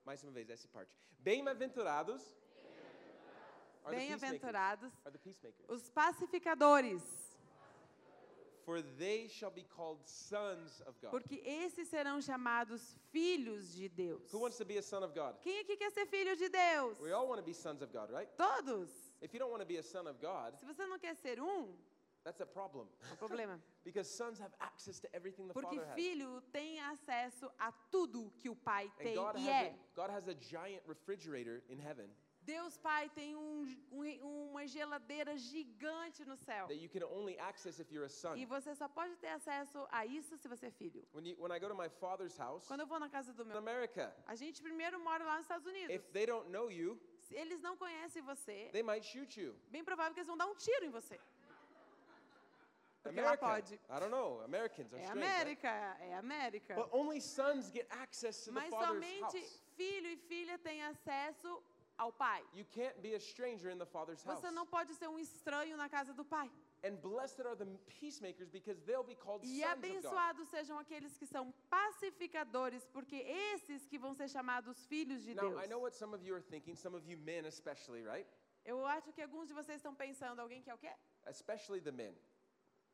[SPEAKER 1] Mais uma vez, essa parte. Bem-aventurados.
[SPEAKER 2] Bem-aventurados
[SPEAKER 1] Are the peacemakers.
[SPEAKER 2] os pacificadores,
[SPEAKER 1] For they shall be called sons of God.
[SPEAKER 2] porque esses serão chamados filhos de Deus.
[SPEAKER 1] Who wants to be a son of God?
[SPEAKER 2] Quem aqui quer ser filho de Deus?
[SPEAKER 1] We all want to be sons of God, right?
[SPEAKER 2] Todos.
[SPEAKER 1] If you don't want to be a son of God,
[SPEAKER 2] Se você não quer ser um,
[SPEAKER 1] that's a problem.
[SPEAKER 2] é um problema. <laughs>
[SPEAKER 1] Because sons have access to everything the
[SPEAKER 2] Porque
[SPEAKER 1] Father has.
[SPEAKER 2] filho tem acesso a tudo que o pai
[SPEAKER 1] And
[SPEAKER 2] tem
[SPEAKER 1] God
[SPEAKER 2] e
[SPEAKER 1] has,
[SPEAKER 2] é.
[SPEAKER 1] a, God has a giant refrigerator in heaven
[SPEAKER 2] Deus Pai tem um, um- uma geladeira gigante no céu.
[SPEAKER 1] that you can only access if you're a son.
[SPEAKER 2] E você só pode ter acesso a isso se você é filho.
[SPEAKER 1] When, you, when I go to my father's house
[SPEAKER 2] Quando eu vou na casa do
[SPEAKER 1] in
[SPEAKER 2] meu.
[SPEAKER 1] America,
[SPEAKER 2] A gente primeiro mora lá nos Estados Unidos.
[SPEAKER 1] if they don't know you,
[SPEAKER 2] Se eles não conhecem você,
[SPEAKER 1] they might shoot you.
[SPEAKER 2] bem provável que eles vão dar um tiro em você. Porque lá pode.
[SPEAKER 1] I don't know. Americans are
[SPEAKER 2] É
[SPEAKER 1] strange. right?
[SPEAKER 2] América, é América.
[SPEAKER 1] But only sons get access to the
[SPEAKER 2] Mas
[SPEAKER 1] father's
[SPEAKER 2] somente
[SPEAKER 1] house.
[SPEAKER 2] filho e filha têm acesso ao pai.
[SPEAKER 1] You can't be a stranger in the father's house.
[SPEAKER 2] Você não pode ser um estranho na casa do pai.
[SPEAKER 1] And blessed are the peacemakers because they'll be called
[SPEAKER 2] E
[SPEAKER 1] sons of God.
[SPEAKER 2] abençoados sejam aqueles que são pacificadores, porque esses que vão ser chamados filhos de
[SPEAKER 1] Now,
[SPEAKER 2] Deus.
[SPEAKER 1] I know what some of you are thinking, some of you men especially, right?
[SPEAKER 2] Eu acho que alguns de vocês estão pensando, alguém que é o quê?
[SPEAKER 1] Especially the men.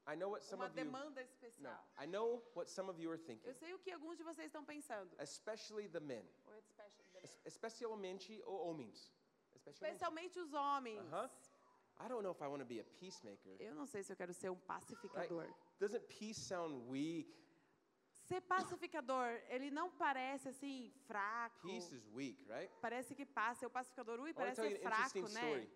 [SPEAKER 1] I know what some
[SPEAKER 2] Uma
[SPEAKER 1] of you
[SPEAKER 2] demanda
[SPEAKER 1] No,
[SPEAKER 2] especial.
[SPEAKER 1] I know what some of you are thinking.
[SPEAKER 2] Eu sei o que alguns de vocês estão pensando.
[SPEAKER 1] Especially the men.
[SPEAKER 2] Ou é especial-
[SPEAKER 1] Es- Especialmente o homens. Especialmente.
[SPEAKER 2] Os homens.
[SPEAKER 1] Uh-huh. I don't know if I want to be a peacemaker.
[SPEAKER 2] Eu não sei se eu quero ser um pacificador.
[SPEAKER 1] Doesn't peace sound weak?
[SPEAKER 2] Ser pacificador, ele não parece assim fraco.
[SPEAKER 1] Peace is weak, right?
[SPEAKER 2] Parece que passa. O pacificador, ui,
[SPEAKER 1] I want to
[SPEAKER 2] parece
[SPEAKER 1] tell you
[SPEAKER 2] ser
[SPEAKER 1] an
[SPEAKER 2] fraco,
[SPEAKER 1] interesting
[SPEAKER 2] né?
[SPEAKER 1] story.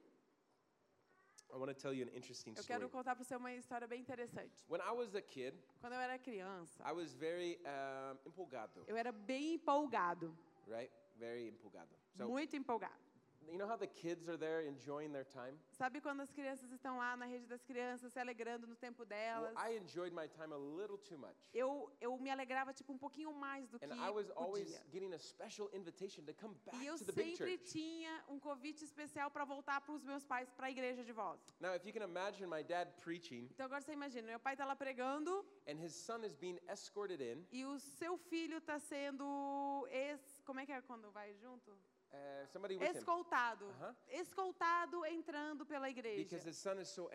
[SPEAKER 1] I want to tell you an interesting
[SPEAKER 2] Eu
[SPEAKER 1] story.
[SPEAKER 2] quero contar para você uma história bem interessante.
[SPEAKER 1] When I was a kid,
[SPEAKER 2] Quando eu era criança,
[SPEAKER 1] I was very um, empolgado,
[SPEAKER 2] eu era bem empolgado,
[SPEAKER 1] right? Very empolgado. So,
[SPEAKER 2] muito empolgado.
[SPEAKER 1] You know how the kids are there enjoying their time?
[SPEAKER 2] Sabe quando as crianças estão lá na rede das crianças, se alegrando no tempo
[SPEAKER 1] Well,
[SPEAKER 2] delas?
[SPEAKER 1] I enjoyed my time a little too much.
[SPEAKER 2] Eu, eu me alegrava tipo um pouquinho mais do que
[SPEAKER 1] And I was always
[SPEAKER 2] podia.
[SPEAKER 1] getting a special invitation to come back
[SPEAKER 2] E eu
[SPEAKER 1] to the big
[SPEAKER 2] sempre
[SPEAKER 1] church.
[SPEAKER 2] tinha um convite especial para voltar para os meus pais, para a igreja de volta.
[SPEAKER 1] Now, if you can imagine my dad preaching
[SPEAKER 2] Então agora você imagina, meu pai está lá pregando
[SPEAKER 1] and his son is being escorted in,
[SPEAKER 2] e o seu filho está sendo ex, como é que é quando vai junto?
[SPEAKER 1] Uh, somebody with him,
[SPEAKER 2] Escoltado. Escoltado entrando pela igreja.
[SPEAKER 1] so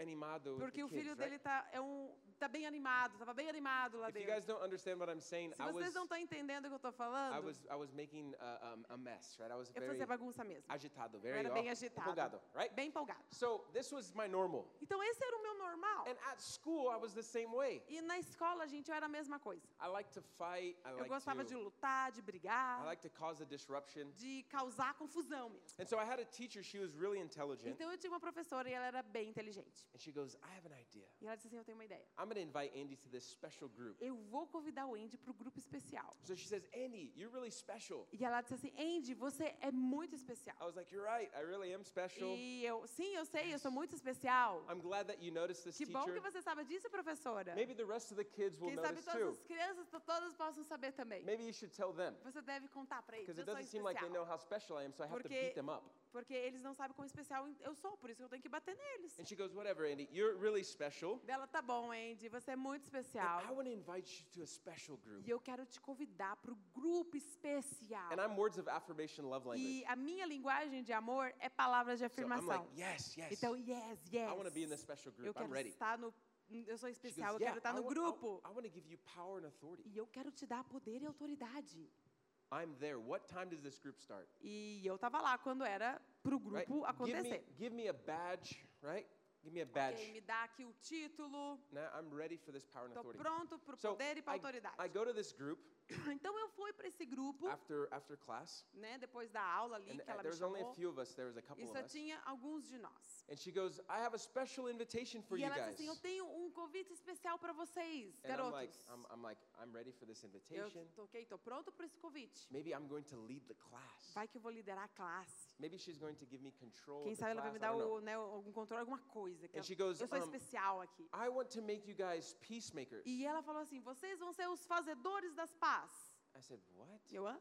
[SPEAKER 2] Porque o filho dele tá é um tá bem animado, estava bem animado lá
[SPEAKER 1] If you
[SPEAKER 2] dentro.
[SPEAKER 1] guys don't understand what I'm saying,
[SPEAKER 2] Se
[SPEAKER 1] I
[SPEAKER 2] vocês
[SPEAKER 1] was,
[SPEAKER 2] não estão entendendo o que eu estou
[SPEAKER 1] I
[SPEAKER 2] falando,
[SPEAKER 1] was, I was making a, um, a mess, right? I was
[SPEAKER 2] eu
[SPEAKER 1] very
[SPEAKER 2] fazia bagunça mesmo.
[SPEAKER 1] agitado, very
[SPEAKER 2] era bem agitado.
[SPEAKER 1] empolgado, right?
[SPEAKER 2] Bem empolgado.
[SPEAKER 1] So this was my normal.
[SPEAKER 2] Então esse era o meu normal.
[SPEAKER 1] And at school, I was the same way.
[SPEAKER 2] E na escola, gente, eu era a mesma coisa.
[SPEAKER 1] I like to fight. I
[SPEAKER 2] Eu
[SPEAKER 1] like
[SPEAKER 2] gostava de
[SPEAKER 1] to,
[SPEAKER 2] lutar, de
[SPEAKER 1] I
[SPEAKER 2] brigar,
[SPEAKER 1] like to cause a disruption.
[SPEAKER 2] de causar confusão mesmo.
[SPEAKER 1] And so I had a teacher. She was really intelligent,
[SPEAKER 2] Então eu tinha uma professora e ela era bem inteligente.
[SPEAKER 1] and she goes, "I have an idea.
[SPEAKER 2] E ela disse assim: Eu tenho uma ideia.
[SPEAKER 1] I'm going to invite Andy to this special group."
[SPEAKER 2] Eu vou convidar o Andy para o grupo especial.
[SPEAKER 1] So she says, "Andy, you're really special."
[SPEAKER 2] E ela disse assim: Andy, você é muito especial.
[SPEAKER 1] I was like, "You're right. I really am special.
[SPEAKER 2] E eu, sim, eu sei, eu sou muito especial.
[SPEAKER 1] I'm glad that you noticed this
[SPEAKER 2] Que bom que
[SPEAKER 1] teacher.
[SPEAKER 2] você sabe disso, professora.
[SPEAKER 1] Maybe the rest of the kids will
[SPEAKER 2] Quem sabe
[SPEAKER 1] notice
[SPEAKER 2] todas
[SPEAKER 1] too.
[SPEAKER 2] as crianças to- todas possam saber também.
[SPEAKER 1] Maybe you should tell them
[SPEAKER 2] Você deve contar para eles.
[SPEAKER 1] because it doesn't seem like they know how special I am, so I have to
[SPEAKER 2] Porque-
[SPEAKER 1] beat them up."
[SPEAKER 2] Porque eles não sabem quão especial eu sou, por isso eu tenho que bater neles.
[SPEAKER 1] And she goes, "Whatever, Andy. You're really special.
[SPEAKER 2] Dela, tá bom, Andy, você é muito
[SPEAKER 1] And
[SPEAKER 2] especial.
[SPEAKER 1] I want to invite you to a special group."
[SPEAKER 2] E eu quero te convidar para o grupo especial.
[SPEAKER 1] And I'm words of affirmation love language.
[SPEAKER 2] E a minha linguagem de amor é palavras de
[SPEAKER 1] So I'm
[SPEAKER 2] afirmação.
[SPEAKER 1] like, "Yes, yes.
[SPEAKER 2] Então, yes, yes.
[SPEAKER 1] I want to be in this special
[SPEAKER 2] Eu
[SPEAKER 1] group. I'm
[SPEAKER 2] quero
[SPEAKER 1] ready."
[SPEAKER 2] estar no. Eu sou especial,
[SPEAKER 1] goes,
[SPEAKER 2] eu
[SPEAKER 1] "Yeah,
[SPEAKER 2] quero estar no grupo.
[SPEAKER 1] I want to give you power and authority.
[SPEAKER 2] E eu quero te dar poder e autoridade.
[SPEAKER 1] I'm there. What time does this group start?
[SPEAKER 2] E eu tava lá quando era pro
[SPEAKER 1] Right?
[SPEAKER 2] grupo
[SPEAKER 1] Give me,
[SPEAKER 2] acontecer.
[SPEAKER 1] give me a badge, right? Give me a badge.
[SPEAKER 2] Ok, me dá aqui o título.
[SPEAKER 1] Now I'm ready for this power and
[SPEAKER 2] Tô
[SPEAKER 1] authority.
[SPEAKER 2] pronto pro
[SPEAKER 1] So
[SPEAKER 2] poder e pra
[SPEAKER 1] I,
[SPEAKER 2] autoridade.
[SPEAKER 1] I go to this group <coughs>
[SPEAKER 2] Então eu fui para esse grupo,
[SPEAKER 1] after after class,
[SPEAKER 2] né, depois da aula ali
[SPEAKER 1] and
[SPEAKER 2] que
[SPEAKER 1] uh,
[SPEAKER 2] ela
[SPEAKER 1] there
[SPEAKER 2] me
[SPEAKER 1] was only a
[SPEAKER 2] chamou.
[SPEAKER 1] few of us. There was a
[SPEAKER 2] E
[SPEAKER 1] couple of
[SPEAKER 2] só
[SPEAKER 1] us.
[SPEAKER 2] tinha alguns de nós.
[SPEAKER 1] And she goes, "I have a special invitation for
[SPEAKER 2] e
[SPEAKER 1] you
[SPEAKER 2] ela
[SPEAKER 1] guys."
[SPEAKER 2] disse assim: Eu tenho um convite especial para vocês,
[SPEAKER 1] And I'm
[SPEAKER 2] garotos.
[SPEAKER 1] like, I'm, I'm like, I'm ready for this
[SPEAKER 2] eu
[SPEAKER 1] invitation.
[SPEAKER 2] tô, ok, tô pronto para esse convite.
[SPEAKER 1] Maybe I'm going to lead the class.
[SPEAKER 2] Vai que eu vou liderar a classe.
[SPEAKER 1] Maybe she's going to give me control
[SPEAKER 2] Quem sabe ela vai me dar o, né, algum controle, alguma coisa. Que
[SPEAKER 1] And she goes,
[SPEAKER 2] eu sou
[SPEAKER 1] um,
[SPEAKER 2] especial aqui.
[SPEAKER 1] I want to make you guys peacemakers.
[SPEAKER 2] E ela falou assim: vocês vão ser os fazedores das paz.
[SPEAKER 1] I said, what?
[SPEAKER 2] Eu, hã?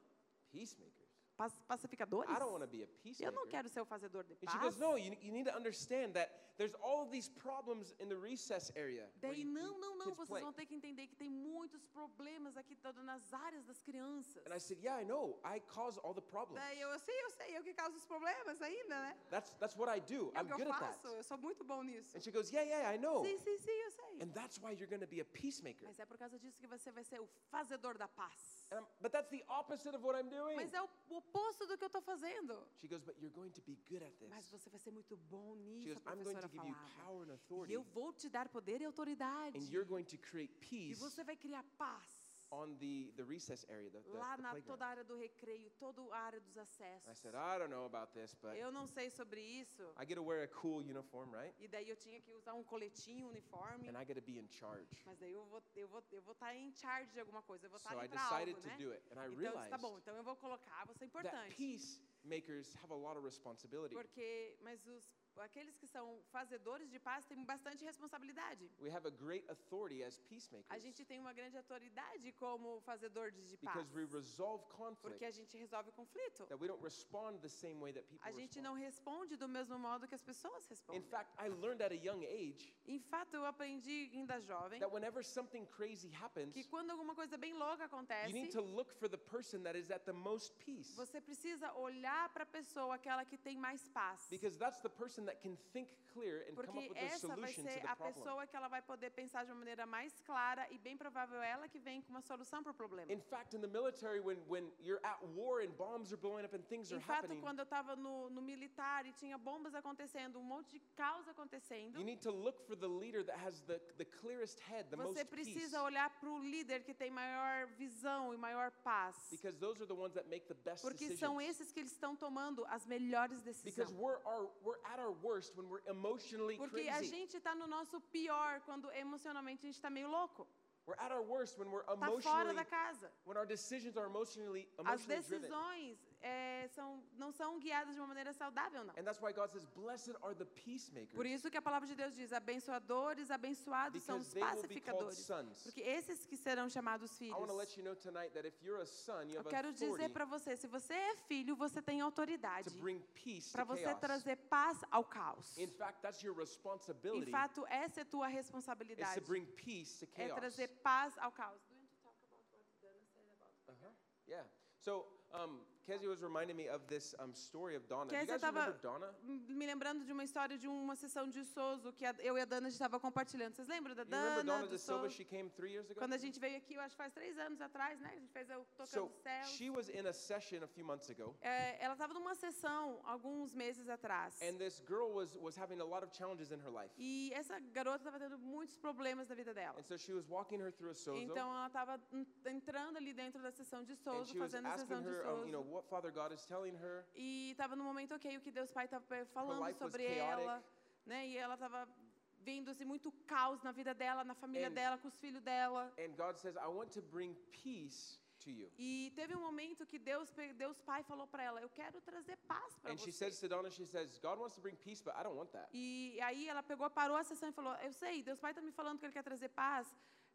[SPEAKER 1] Peacemakers?
[SPEAKER 2] Paz- pacificadores?
[SPEAKER 1] I don't want to be a
[SPEAKER 2] Eu
[SPEAKER 1] peacemaker.
[SPEAKER 2] não quero ser o fazedor de
[SPEAKER 1] And she
[SPEAKER 2] paz.
[SPEAKER 1] goes, no, you, you need to understand that there's all these problems in the recess area.
[SPEAKER 2] Daí, não, não, não, vocês
[SPEAKER 1] play."
[SPEAKER 2] vão ter que entender que tem muitos problemas aqui nas áreas das crianças.
[SPEAKER 1] And I said, yeah, I know. I cause all the problems.
[SPEAKER 2] Daí eu, sim, eu sei, eu que causo os problemas ainda, né?
[SPEAKER 1] That's, that's what I do.
[SPEAKER 2] É
[SPEAKER 1] I'm good at that.
[SPEAKER 2] eu sou muito bom nisso.
[SPEAKER 1] And she goes, yeah, yeah, I know.
[SPEAKER 2] Sim, sim, sim, eu sei.
[SPEAKER 1] And that's why you're going to be a peacemaker.
[SPEAKER 2] Mas é por causa disso que você vai ser o fazedor da paz.
[SPEAKER 1] But that's the opposite of what I'm doing.
[SPEAKER 2] Mas é o oposto do que eu estou fazendo.
[SPEAKER 1] She goes, but you're going to be good at
[SPEAKER 2] Mas
[SPEAKER 1] this.
[SPEAKER 2] você vai ser muito bom
[SPEAKER 1] She
[SPEAKER 2] nisso,
[SPEAKER 1] goes,
[SPEAKER 2] a
[SPEAKER 1] I'm going to give you power and
[SPEAKER 2] E
[SPEAKER 1] authority.
[SPEAKER 2] eu vou te dar poder e autoridade.
[SPEAKER 1] And you're going to create
[SPEAKER 2] E
[SPEAKER 1] peace
[SPEAKER 2] você vai criar paz.
[SPEAKER 1] On the, the recess area, the, the,
[SPEAKER 2] Lá na
[SPEAKER 1] playground.
[SPEAKER 2] toda a área do recreio, toda a área dos acessos.
[SPEAKER 1] I said, I don't know about this, but
[SPEAKER 2] Eu não sei sobre isso.
[SPEAKER 1] I get to wear a cool uniform, right?
[SPEAKER 2] E daí eu tinha que usar um coletinho, um uniforme.
[SPEAKER 1] And I get to be in charge.
[SPEAKER 2] Mas daí eu vou eu vou eu vou estar em charge de alguma coisa, eu vou estar
[SPEAKER 1] So I
[SPEAKER 2] ali para algo,
[SPEAKER 1] to
[SPEAKER 2] né?
[SPEAKER 1] do it. And I
[SPEAKER 2] Então,
[SPEAKER 1] realized
[SPEAKER 2] tá bom, então eu vou colocar, você é
[SPEAKER 1] that
[SPEAKER 2] importante.
[SPEAKER 1] peacemakers have a lot of responsibility.
[SPEAKER 2] Porque mas os aqueles que são fazedores de paz têm bastante responsabilidade.
[SPEAKER 1] We have a great authority as peacemakers
[SPEAKER 2] A gente tem uma grande autoridade como fazedores de paz.
[SPEAKER 1] because we resolve
[SPEAKER 2] Porque
[SPEAKER 1] conflict.
[SPEAKER 2] a gente resolve conflito.
[SPEAKER 1] That we don't respond the same way that people
[SPEAKER 2] A gente
[SPEAKER 1] respond.
[SPEAKER 2] não responde do mesmo modo que as pessoas
[SPEAKER 1] In
[SPEAKER 2] respondem.
[SPEAKER 1] fact, I learned at a young age
[SPEAKER 2] Em fato, eu aprendi ainda jovem
[SPEAKER 1] that whenever something crazy happens,
[SPEAKER 2] que quando alguma coisa bem louca acontece,
[SPEAKER 1] you need to look for the person that is at the most peace.
[SPEAKER 2] você precisa olhar para a pessoa, aquela que tem mais paz.
[SPEAKER 1] Because that's the person that can think clear and come up
[SPEAKER 2] Porque essa vai ser a pessoa que ela vai poder pensar de uma maneira mais clara e bem provável ela que vem com uma solução para o problema.
[SPEAKER 1] In fact, in the military, when, when you're at war and bombs are blowing up and things are
[SPEAKER 2] Em fato,
[SPEAKER 1] happening,
[SPEAKER 2] quando eu estava no, no militar e tinha bombas acontecendo, um monte de caos acontecendo,
[SPEAKER 1] you need to look for the leader that has the, the clearest head, the
[SPEAKER 2] você
[SPEAKER 1] most peace.
[SPEAKER 2] precisa olhar para o líder que tem maior visão e maior paz.
[SPEAKER 1] Because those are the ones that make the best
[SPEAKER 2] Porque
[SPEAKER 1] decisions.
[SPEAKER 2] são esses que eles estão tomando as melhores
[SPEAKER 1] Because
[SPEAKER 2] decisões.
[SPEAKER 1] we're, our, we're at our worst when we're emotionally
[SPEAKER 2] Porque a gente está no nosso pior quando emocionalmente a gente está meio louco.
[SPEAKER 1] We're at our worst when we're
[SPEAKER 2] Está fora
[SPEAKER 1] emotionally,
[SPEAKER 2] da casa.
[SPEAKER 1] when our decisions are emotionally,
[SPEAKER 2] As
[SPEAKER 1] emotionally driven.
[SPEAKER 2] É, são, não são guiadas de uma maneira saudável, não.
[SPEAKER 1] And that's why God says, blessed are the peacemakers.
[SPEAKER 2] Por isso que a palavra de Deus diz: abençoadores, abençoados são os pacificadores. Porque esses que serão chamados filhos. Eu quero dizer para você: se você é filho, você tem autoridade para você trazer paz ao caos.
[SPEAKER 1] In fact, that's your
[SPEAKER 2] Em
[SPEAKER 1] responsibility
[SPEAKER 2] fato, essa é tua responsabilidade.
[SPEAKER 1] to bring peace to
[SPEAKER 2] É
[SPEAKER 1] chaos.
[SPEAKER 2] trazer paz ao caos.
[SPEAKER 1] Uh-huh. Yeah. So, um, Kezia was reminding me of this um, story of Donna.
[SPEAKER 2] Kezia
[SPEAKER 1] guys remember
[SPEAKER 2] tava-
[SPEAKER 1] Donna?
[SPEAKER 2] Me lembrando de uma história de uma sessão de Souza que a- eu e a Dana estava compartilhando. Vocês lembram da
[SPEAKER 1] You
[SPEAKER 2] Dana,
[SPEAKER 1] Donna
[SPEAKER 2] do
[SPEAKER 1] Silva? She came three years ago.
[SPEAKER 2] Quando a gente veio aqui, eu acho que faz três anos atrás, né? A gente fez o
[SPEAKER 1] So
[SPEAKER 2] Tocando Céus.
[SPEAKER 1] she was in a session a few months ago,
[SPEAKER 2] É, ela estava numa sessão alguns meses atrás.
[SPEAKER 1] and this girl was was having a lot of challenges in her life.
[SPEAKER 2] E essa garota estava tendo muitos problemas na vida dela.
[SPEAKER 1] And so she was walking her through a sozo,
[SPEAKER 2] Então ela estava entrando ali dentro da sessão de
[SPEAKER 1] was
[SPEAKER 2] fazendo a sessão de
[SPEAKER 1] her, um, you know. What Father God is telling her.
[SPEAKER 2] E estava no momento, ok, o que Deus Pai estava falando sobre ela. Né? E ela estava vendo assim, muito caos na vida dela, na família
[SPEAKER 1] And-
[SPEAKER 2] dela, com os filhos dela.
[SPEAKER 1] And God says, I want to bring peace to you.
[SPEAKER 2] E teve um momento que Deus, Deus Pai falou para ela, eu quero trazer paz para
[SPEAKER 1] And she
[SPEAKER 2] você.
[SPEAKER 1] says to Donna, she says, God wants to bring peace, but I don't want that.
[SPEAKER 2] E aí ela pegou, parou a sessão e falou, eu sei, Deus Pai está me falando que Ele quer trazer paz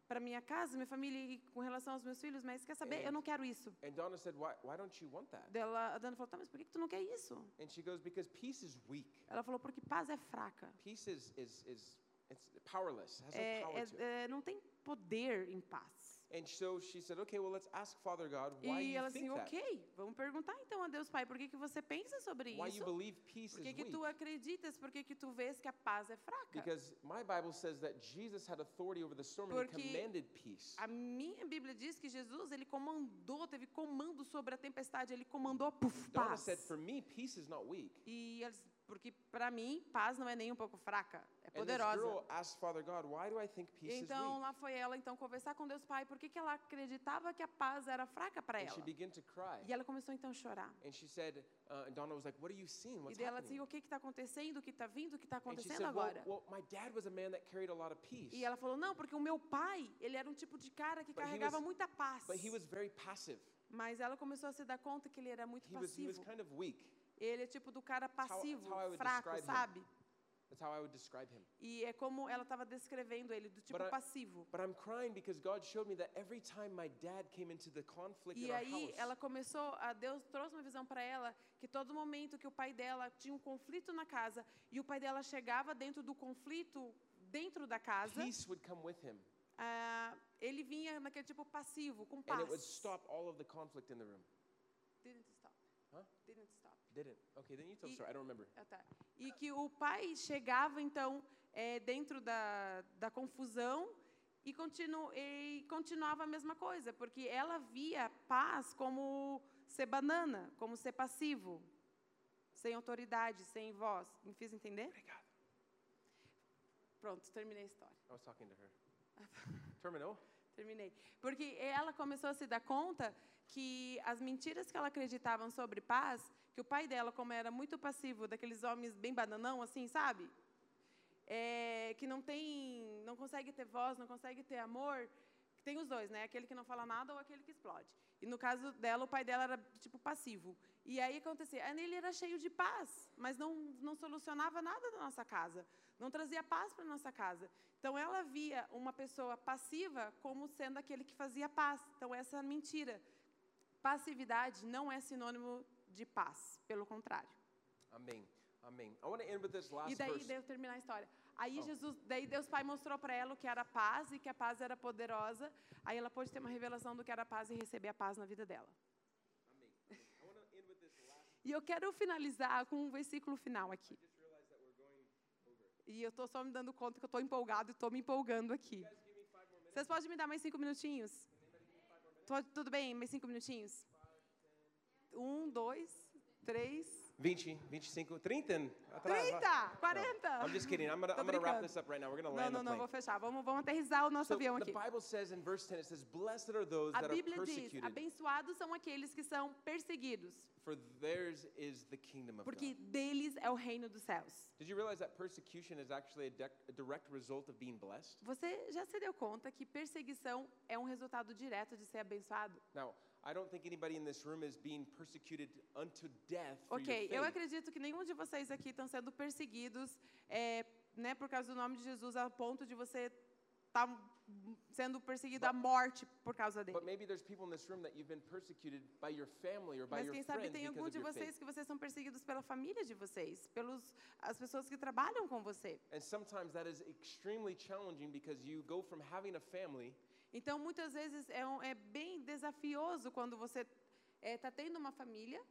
[SPEAKER 2] para minha casa, minha família e com relação aos meus filhos, mas quer saber, eu não quero isso.
[SPEAKER 1] And Donna said, why, why don't you want that?
[SPEAKER 2] A Dana falou, tá, mas por que, que tu não quer isso?
[SPEAKER 1] And she goes, because peace is weak.
[SPEAKER 2] Ela falou, porque paz é fraca.
[SPEAKER 1] Peace is, is, is it's powerless, has
[SPEAKER 2] É,
[SPEAKER 1] no power to it.
[SPEAKER 2] é- é, não tem poder em paz.
[SPEAKER 1] And so she said, okay, well, let's ask Father God why
[SPEAKER 2] E
[SPEAKER 1] you
[SPEAKER 2] ela
[SPEAKER 1] think
[SPEAKER 2] assim,
[SPEAKER 1] that.
[SPEAKER 2] ok, vamos perguntar então a Deus Pai, por que, que você pensa sobre
[SPEAKER 1] Why you
[SPEAKER 2] isso?
[SPEAKER 1] believe peace
[SPEAKER 2] Por que,
[SPEAKER 1] is
[SPEAKER 2] que
[SPEAKER 1] weak.
[SPEAKER 2] tu acreditas? Por que, que tu vês que a paz é fraca?
[SPEAKER 1] Because my Bible says that Jesus had authority over the storm and he
[SPEAKER 2] Porque
[SPEAKER 1] commanded peace.
[SPEAKER 2] A minha Bíblia diz que Jesus, ele comandou, teve comando sobre a tempestade, ele comandou, puf,
[SPEAKER 1] Donna
[SPEAKER 2] paz.
[SPEAKER 1] said, for me, peace is not weak.
[SPEAKER 2] E eles, porque para mim, paz não é nem um pouco fraca, é poderosa.
[SPEAKER 1] girl asked Father God, why do I think peace is
[SPEAKER 2] Então lá foi ela então conversar com Deus Pai, por que, ela acreditava que a paz era fraca para
[SPEAKER 1] And
[SPEAKER 2] ela?
[SPEAKER 1] she began to cry.
[SPEAKER 2] E ela começou então a chorar.
[SPEAKER 1] And she said, uh, and Donna was like, what are you seeing?
[SPEAKER 2] E
[SPEAKER 1] What's
[SPEAKER 2] ela disse,
[SPEAKER 1] happening?
[SPEAKER 2] o que está acontecendo, o que está vindo, o que está acontecendo
[SPEAKER 1] said, well,
[SPEAKER 2] agora?
[SPEAKER 1] well, my dad was a man that carried a lot of peace.
[SPEAKER 2] E ela falou, não, porque o meu pai, ele era um tipo de cara que
[SPEAKER 1] But he
[SPEAKER 2] carregava
[SPEAKER 1] was-
[SPEAKER 2] muita paz.
[SPEAKER 1] But he was very passive.
[SPEAKER 2] Mas ela começou a se dar conta que ele era muito
[SPEAKER 1] He was, he was
[SPEAKER 2] passivo.
[SPEAKER 1] kind of weak.
[SPEAKER 2] Ele é tipo do cara
[SPEAKER 1] how-
[SPEAKER 2] passivo,
[SPEAKER 1] how I would
[SPEAKER 2] fraco,
[SPEAKER 1] describe him.
[SPEAKER 2] sabe?
[SPEAKER 1] That's how I would describe him.
[SPEAKER 2] E é como ela estava descrevendo ele, do tipo
[SPEAKER 1] But
[SPEAKER 2] passivo.
[SPEAKER 1] But I'm crying because God showed me that every time my dad came into the conflict in
[SPEAKER 2] E aí ela começou, a Deus trouxe uma visão para ela que todo momento que o pai dela tinha um conflito na casa e o pai dela chegava dentro do conflito dentro da casa,
[SPEAKER 1] peace would come with him.
[SPEAKER 2] ah, ele vinha naquele tipo passivo, com
[SPEAKER 1] And
[SPEAKER 2] paz.
[SPEAKER 1] it would stop all of the conflict in the room.
[SPEAKER 2] Didn't.
[SPEAKER 1] Okay, then you tell the
[SPEAKER 2] E-
[SPEAKER 1] story. I don't remember.
[SPEAKER 2] Ah, tá. E que o pai chegava, então, é, dentro da, da confusão e, continu, e continuava a mesma coisa, porque ela via paz como ser banana, como ser passivo, sem autoridade, sem voz. Me fiz entender?
[SPEAKER 1] Obrigado.
[SPEAKER 2] Pronto, terminei a história.
[SPEAKER 1] I was talking to her. <laughs> Terminou?
[SPEAKER 2] Terminei. Porque ela começou a se dar conta que as mentiras que ela acreditava sobre paz, que o pai dela, como era muito passivo, daqueles homens bem bananão, assim, sabe? É, que não tem, não consegue ter voz, não consegue ter amor, tem os dois, né? Aquele que não fala nada ou aquele que explode. E no caso dela, o pai dela era tipo passivo. E aí acontecia, ele era cheio de paz, mas não, não solucionava nada da nossa casa, não trazia paz para nossa casa. Então ela via uma pessoa passiva como sendo aquele que fazia paz. Então essa é mentira. Passividade não é sinônimo de paz, pelo contrário.
[SPEAKER 1] Amém. Amém. I want to end with this last
[SPEAKER 2] E daí devo terminar a história. Aí
[SPEAKER 1] Oh.
[SPEAKER 2] Jesus, daí Deus Pai mostrou para ela o que era paz e que a paz era poderosa. Aí ela pôde ter uma revelação do que era paz e receber a paz na vida dela.
[SPEAKER 1] Amém.
[SPEAKER 2] E eu quero finalizar com um versículo final aqui. E eu estou só me dando conta que eu estou empolgado e estou me empolgando aqui. Vocês podem me dar mais cinco minutinhos? Tudo bem? Mais cinco minutinhos? Um, dois, três,
[SPEAKER 1] 20, 25, 30. Atrás,
[SPEAKER 2] 30,
[SPEAKER 1] vai.
[SPEAKER 2] 40.
[SPEAKER 1] I'm just kidding. I'm I'm gonna wrap this up right now. We're gonna
[SPEAKER 2] Não,
[SPEAKER 1] land
[SPEAKER 2] não,
[SPEAKER 1] the
[SPEAKER 2] não,
[SPEAKER 1] plane.
[SPEAKER 2] vou fechar. Vamos, vamos aterrissar o nosso
[SPEAKER 1] So
[SPEAKER 2] avião
[SPEAKER 1] the
[SPEAKER 2] aqui.
[SPEAKER 1] Bible says in verse 10, it says, "Blessed are those
[SPEAKER 2] A
[SPEAKER 1] that are
[SPEAKER 2] Bíblia diz:
[SPEAKER 1] persecuted,
[SPEAKER 2] abençoados são aqueles que são perseguidos,
[SPEAKER 1] for theirs is the kingdom of
[SPEAKER 2] porque
[SPEAKER 1] God."
[SPEAKER 2] deles é o reino dos céus.
[SPEAKER 1] Did you realize that persecution is actually a, a direct result of being blessed?
[SPEAKER 2] Você já se deu conta que perseguição é um resultado direto de ser abençoado?
[SPEAKER 1] Now, I don't think anybody in this room is being persecuted unto death for
[SPEAKER 2] Ok, eu acredito que nenhum de vocês aqui estão sendo perseguidos é, né, por causa do nome de Jesus, a ponto de você estar sendo perseguido à morte por causa dele.
[SPEAKER 1] But maybe there's people in this room that you've been persecuted by your family or by
[SPEAKER 2] Mas
[SPEAKER 1] your
[SPEAKER 2] quem sabe tem algum de vocês que vocês são perseguidos pela família de vocês, pelos as pessoas que trabalham com você.
[SPEAKER 1] And sometimes that is extremely challenging because you go from having a family
[SPEAKER 2] Então, muitas vezes é, um- é bem desafioso quando você está tendo uma família,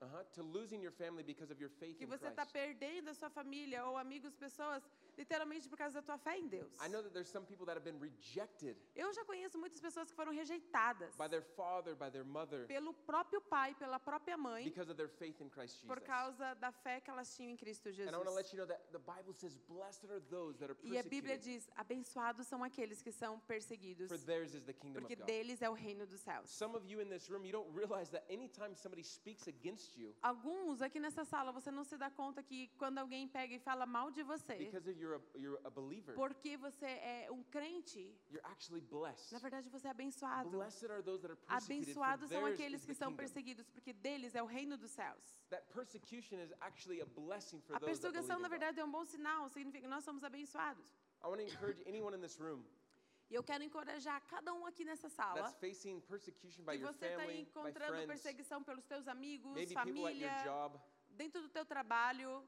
[SPEAKER 1] your faith
[SPEAKER 2] que você está perdendo a sua família ou amigos, pessoas, literalmente por causa da tua fé em Deus.
[SPEAKER 1] I know that there's some people that have been rejected
[SPEAKER 2] Eu já conheço muitas pessoas que foram rejeitadas
[SPEAKER 1] by their father, by their mother,
[SPEAKER 2] pelo próprio pai, pela própria mãe,
[SPEAKER 1] because of their faith in Christ Jesus.
[SPEAKER 2] por causa da fé que elas tinham em Cristo Jesus.
[SPEAKER 1] And I want to let you know that the Bible says, "Blessed are those that are
[SPEAKER 2] E a Bíblia
[SPEAKER 1] persecuted,
[SPEAKER 2] diz: abençoados são aqueles que são perseguidos,
[SPEAKER 1] for theirs is the kingdom
[SPEAKER 2] porque
[SPEAKER 1] of God."
[SPEAKER 2] deles é o reino dos céus.
[SPEAKER 1] Some of you in this room, you don't realize that anytime somebody speaks against you
[SPEAKER 2] Alguns aqui nessa sala, você não se dá conta que quando alguém pega e fala mal de você,
[SPEAKER 1] because of you're a, you're a believer,
[SPEAKER 2] porque você é um crente,
[SPEAKER 1] you're actually blessed.
[SPEAKER 2] na verdade você é abençoado.
[SPEAKER 1] Blessed are those that are persecuted,
[SPEAKER 2] Abençoados são aqueles que são perseguidos, porque deles é o reino dos céus.
[SPEAKER 1] That persecution is actually a blessing for
[SPEAKER 2] A
[SPEAKER 1] those that believe
[SPEAKER 2] perseguição, na verdade, é um bom sinal, significa que nós somos abençoados.
[SPEAKER 1] I want to encourage anyone in this room
[SPEAKER 2] E eu quero encorajar cada um aqui nessa sala que você está encontrando
[SPEAKER 1] friends,
[SPEAKER 2] perseguição pelos teus amigos, família, dentro do teu trabalho.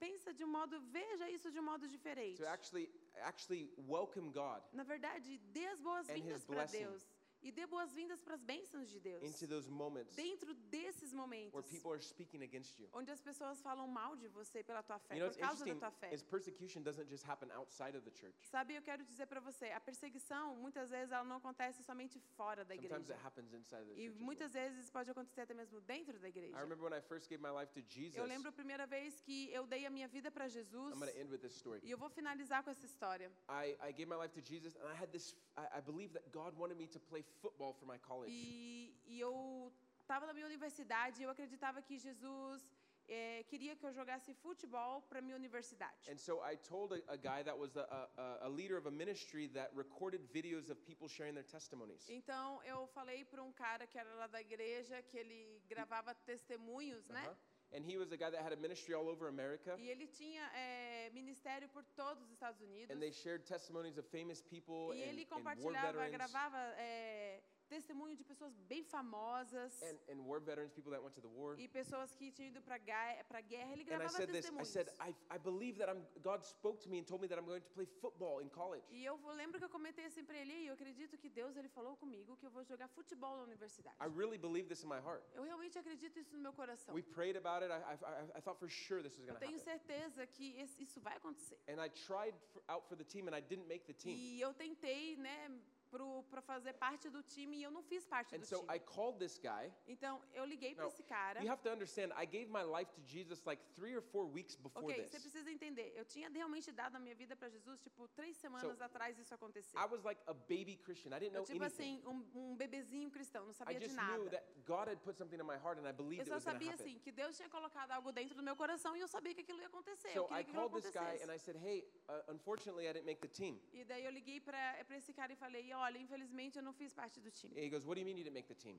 [SPEAKER 2] Pensa de um modo, veja isso de um modo diferente.
[SPEAKER 1] To actually actually welcome God
[SPEAKER 2] Na verdade, dê as
[SPEAKER 1] And
[SPEAKER 2] boas-vindas para
[SPEAKER 1] blessing.
[SPEAKER 2] Deus e dê boas-vindas para as bênçãos de Deus.
[SPEAKER 1] into those moments
[SPEAKER 2] Dentro desses
[SPEAKER 1] where
[SPEAKER 2] momentos,
[SPEAKER 1] people are speaking against you.
[SPEAKER 2] onde as pessoas falam mal de você pela tua fé,
[SPEAKER 1] You know,
[SPEAKER 2] por causa da
[SPEAKER 1] interesting
[SPEAKER 2] tua fé.
[SPEAKER 1] is persecution doesn't just happen outside of the church.
[SPEAKER 2] Sabe, eu quero dizer para você, a perseguição, muitas vezes, ela não acontece somente fora da
[SPEAKER 1] Sometimes
[SPEAKER 2] igreja.
[SPEAKER 1] it happens inside of the
[SPEAKER 2] E
[SPEAKER 1] church. as well.
[SPEAKER 2] muitas vezes pode acontecer até mesmo dentro da igreja.
[SPEAKER 1] I remember when I first gave my life to Jesus.
[SPEAKER 2] Eu lembro a primeira vez que eu dei a minha vida para Jesus.
[SPEAKER 1] I'm going to end with this story.
[SPEAKER 2] E eu vou finalizar com essa história.
[SPEAKER 1] I, I gave my life to Jesus, and I had this. I, I believe that God wanted me to play football for my college.
[SPEAKER 2] E, e eu estava na minha universidade e eu acreditava que Jesus eh, queria que eu jogasse futebol para minha universidade.
[SPEAKER 1] And so I told a, a guy that was a, a, a leader of a ministry that recorded videos of people sharing their testimonies.
[SPEAKER 2] Então eu falei para um cara que era lá da igreja que ele gravava testemunhos, né?
[SPEAKER 1] Uh-huh. And he was a guy that had a ministry all over America.
[SPEAKER 2] E ele tinha eh, ministério por todos os Estados Unidos.
[SPEAKER 1] And they shared testimonies of famous people
[SPEAKER 2] E
[SPEAKER 1] and,
[SPEAKER 2] ele
[SPEAKER 1] and war
[SPEAKER 2] compartilhava,
[SPEAKER 1] veterans.
[SPEAKER 2] gravava eh, testemunho de pessoas bem famosas
[SPEAKER 1] And, and war veterans, people that went to the war.
[SPEAKER 2] e pessoas que tinham ido para a guerra. Ele gravava
[SPEAKER 1] said this. I
[SPEAKER 2] testemunhos.
[SPEAKER 1] said, I, I believe that I'm. God spoke to me and told me that I'm going to play football in college.
[SPEAKER 2] E eu lembro que eu comentei assim para ele, e eu acredito que Deus ele falou comigo que eu vou jogar futebol na universidade.
[SPEAKER 1] I really believe this in my heart.
[SPEAKER 2] Eu realmente acredito isso no meu coração.
[SPEAKER 1] We prayed about it. I, I, I- thought for sure this was
[SPEAKER 2] Eu
[SPEAKER 1] going to
[SPEAKER 2] tenho
[SPEAKER 1] happen.
[SPEAKER 2] certeza que isso vai acontecer.
[SPEAKER 1] And I tried for, out for the team, and I didn't make the team.
[SPEAKER 2] E eu tentei, né, para fazer parte do time e eu não fiz parte
[SPEAKER 1] And
[SPEAKER 2] do
[SPEAKER 1] so
[SPEAKER 2] time.
[SPEAKER 1] I called this guy.
[SPEAKER 2] Então eu liguei para esse cara.
[SPEAKER 1] You have to understand, I gave my life to Jesus like three or four weeks before
[SPEAKER 2] Ok,
[SPEAKER 1] this.
[SPEAKER 2] você precisa entender. Eu tinha realmente dado a minha vida para Jesus, tipo, três semanas atrás isso aconteceu.
[SPEAKER 1] I was like a baby Christian. I didn't know
[SPEAKER 2] Eu, tipo
[SPEAKER 1] anything.
[SPEAKER 2] assim, um, um bebezinho cristão, não
[SPEAKER 1] I
[SPEAKER 2] sabia de
[SPEAKER 1] just knew
[SPEAKER 2] nada.
[SPEAKER 1] that God had put something in my heart, and I believed
[SPEAKER 2] Eu
[SPEAKER 1] it
[SPEAKER 2] só
[SPEAKER 1] was going to
[SPEAKER 2] sabia assim que Deus tinha colocado algo dentro do meu coração e eu sabia que aquilo ia acontecer.
[SPEAKER 1] So I called this guy and I said, "Hey, uh, unfortunately, I didn't make the team.
[SPEAKER 2] E daí eu liguei para esse cara e falei, olha, infelizmente eu não fiz parte do time.
[SPEAKER 1] He goes, What do you mean you didn't make the team?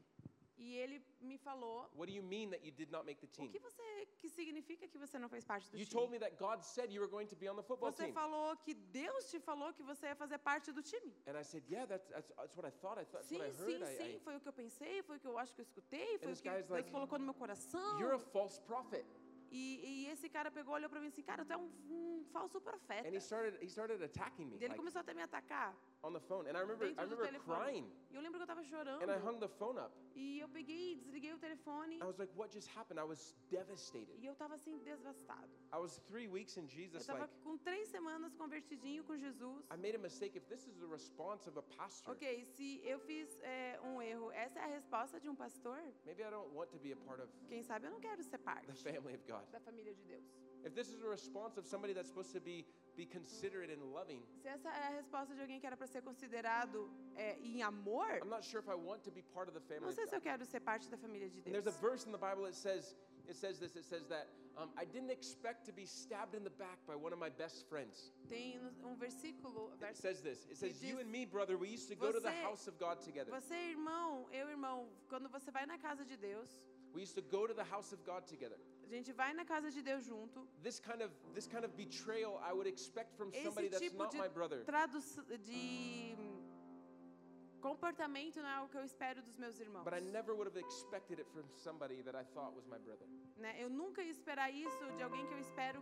[SPEAKER 2] E ele me falou,
[SPEAKER 1] What do you mean that you did not make the
[SPEAKER 2] o
[SPEAKER 1] team?
[SPEAKER 2] que você que significa que você não fez parte do
[SPEAKER 1] You told
[SPEAKER 2] time?
[SPEAKER 1] me that God said you were going to be on the football
[SPEAKER 2] Você
[SPEAKER 1] team.
[SPEAKER 2] falou que Deus te falou que você ia fazer parte do time.
[SPEAKER 1] And I said, Yeah, that's, that's, that's what I thought. I thought, that's
[SPEAKER 2] Sim,
[SPEAKER 1] what I
[SPEAKER 2] sim,
[SPEAKER 1] heard. I,
[SPEAKER 2] sim,
[SPEAKER 1] I,
[SPEAKER 2] foi o que eu pensei, foi o que eu acho que eu escutei, foi o
[SPEAKER 1] this
[SPEAKER 2] que
[SPEAKER 1] guy's
[SPEAKER 2] Deus
[SPEAKER 1] like,
[SPEAKER 2] colocou no meu coração.
[SPEAKER 1] You're a false prophet.
[SPEAKER 2] E, e esse cara pegou, olhou pra mim assim, cara, tu é um, um falso profeta.
[SPEAKER 1] And he started, he started attacking me
[SPEAKER 2] E ele
[SPEAKER 1] like,
[SPEAKER 2] começou até a me atacar
[SPEAKER 1] on the phone. And I remember, I remember crying.
[SPEAKER 2] E eu lembro que eu tava chorando.
[SPEAKER 1] And I hung the phone up.
[SPEAKER 2] E eu peguei, desliguei o telefone.
[SPEAKER 1] I was like, What just happened? I was devastated.
[SPEAKER 2] E eu tava assim, devastado.
[SPEAKER 1] I was three weeks in
[SPEAKER 2] Eu
[SPEAKER 1] Jesus,
[SPEAKER 2] tava
[SPEAKER 1] like,
[SPEAKER 2] com três semanas convertidinho com Jesus.
[SPEAKER 1] I made a mistake. If this is the response of a pastor,
[SPEAKER 2] Ok, se eu fiz é, um erro, essa é a resposta de um pastor?
[SPEAKER 1] maybe I don't want to be a part of
[SPEAKER 2] Quem sabe eu não quero ser parte
[SPEAKER 1] the family of God.
[SPEAKER 2] da família de Deus.
[SPEAKER 1] If this is a response of somebody that's supposed to be, be considerate and loving,
[SPEAKER 2] Se essa é a resposta de alguém que era para ser considerado é, em amor,
[SPEAKER 1] I'm not sure if I want to be part of the family
[SPEAKER 2] não sei se eu quero ser parte da família de
[SPEAKER 1] And
[SPEAKER 2] Deus.
[SPEAKER 1] there's a verse in the Bible that says, it says this, it says that um, I didn't expect to be stabbed in the back by one of my best friends.
[SPEAKER 2] Tem um versículo,
[SPEAKER 1] It
[SPEAKER 2] verso,
[SPEAKER 1] says this. It says, you
[SPEAKER 2] diz,
[SPEAKER 1] and me, brother, we used to go to the
[SPEAKER 2] "Você-
[SPEAKER 1] house of God together.
[SPEAKER 2] você irmão, eu irmão, quando você vai na casa de Deus,
[SPEAKER 1] We used to go to the house of God together.
[SPEAKER 2] A gente vai na casa de Deus junto.
[SPEAKER 1] This kind of this kind of betrayal I would expect from somebody
[SPEAKER 2] Esse
[SPEAKER 1] that's
[SPEAKER 2] tipo
[SPEAKER 1] not my brother.
[SPEAKER 2] de comportamento não é o que eu espero dos meus irmãos.
[SPEAKER 1] But I never would have expected it from somebody that I thought was my brother.
[SPEAKER 2] né? Eu nunca ia esperar isso de alguém que eu espero.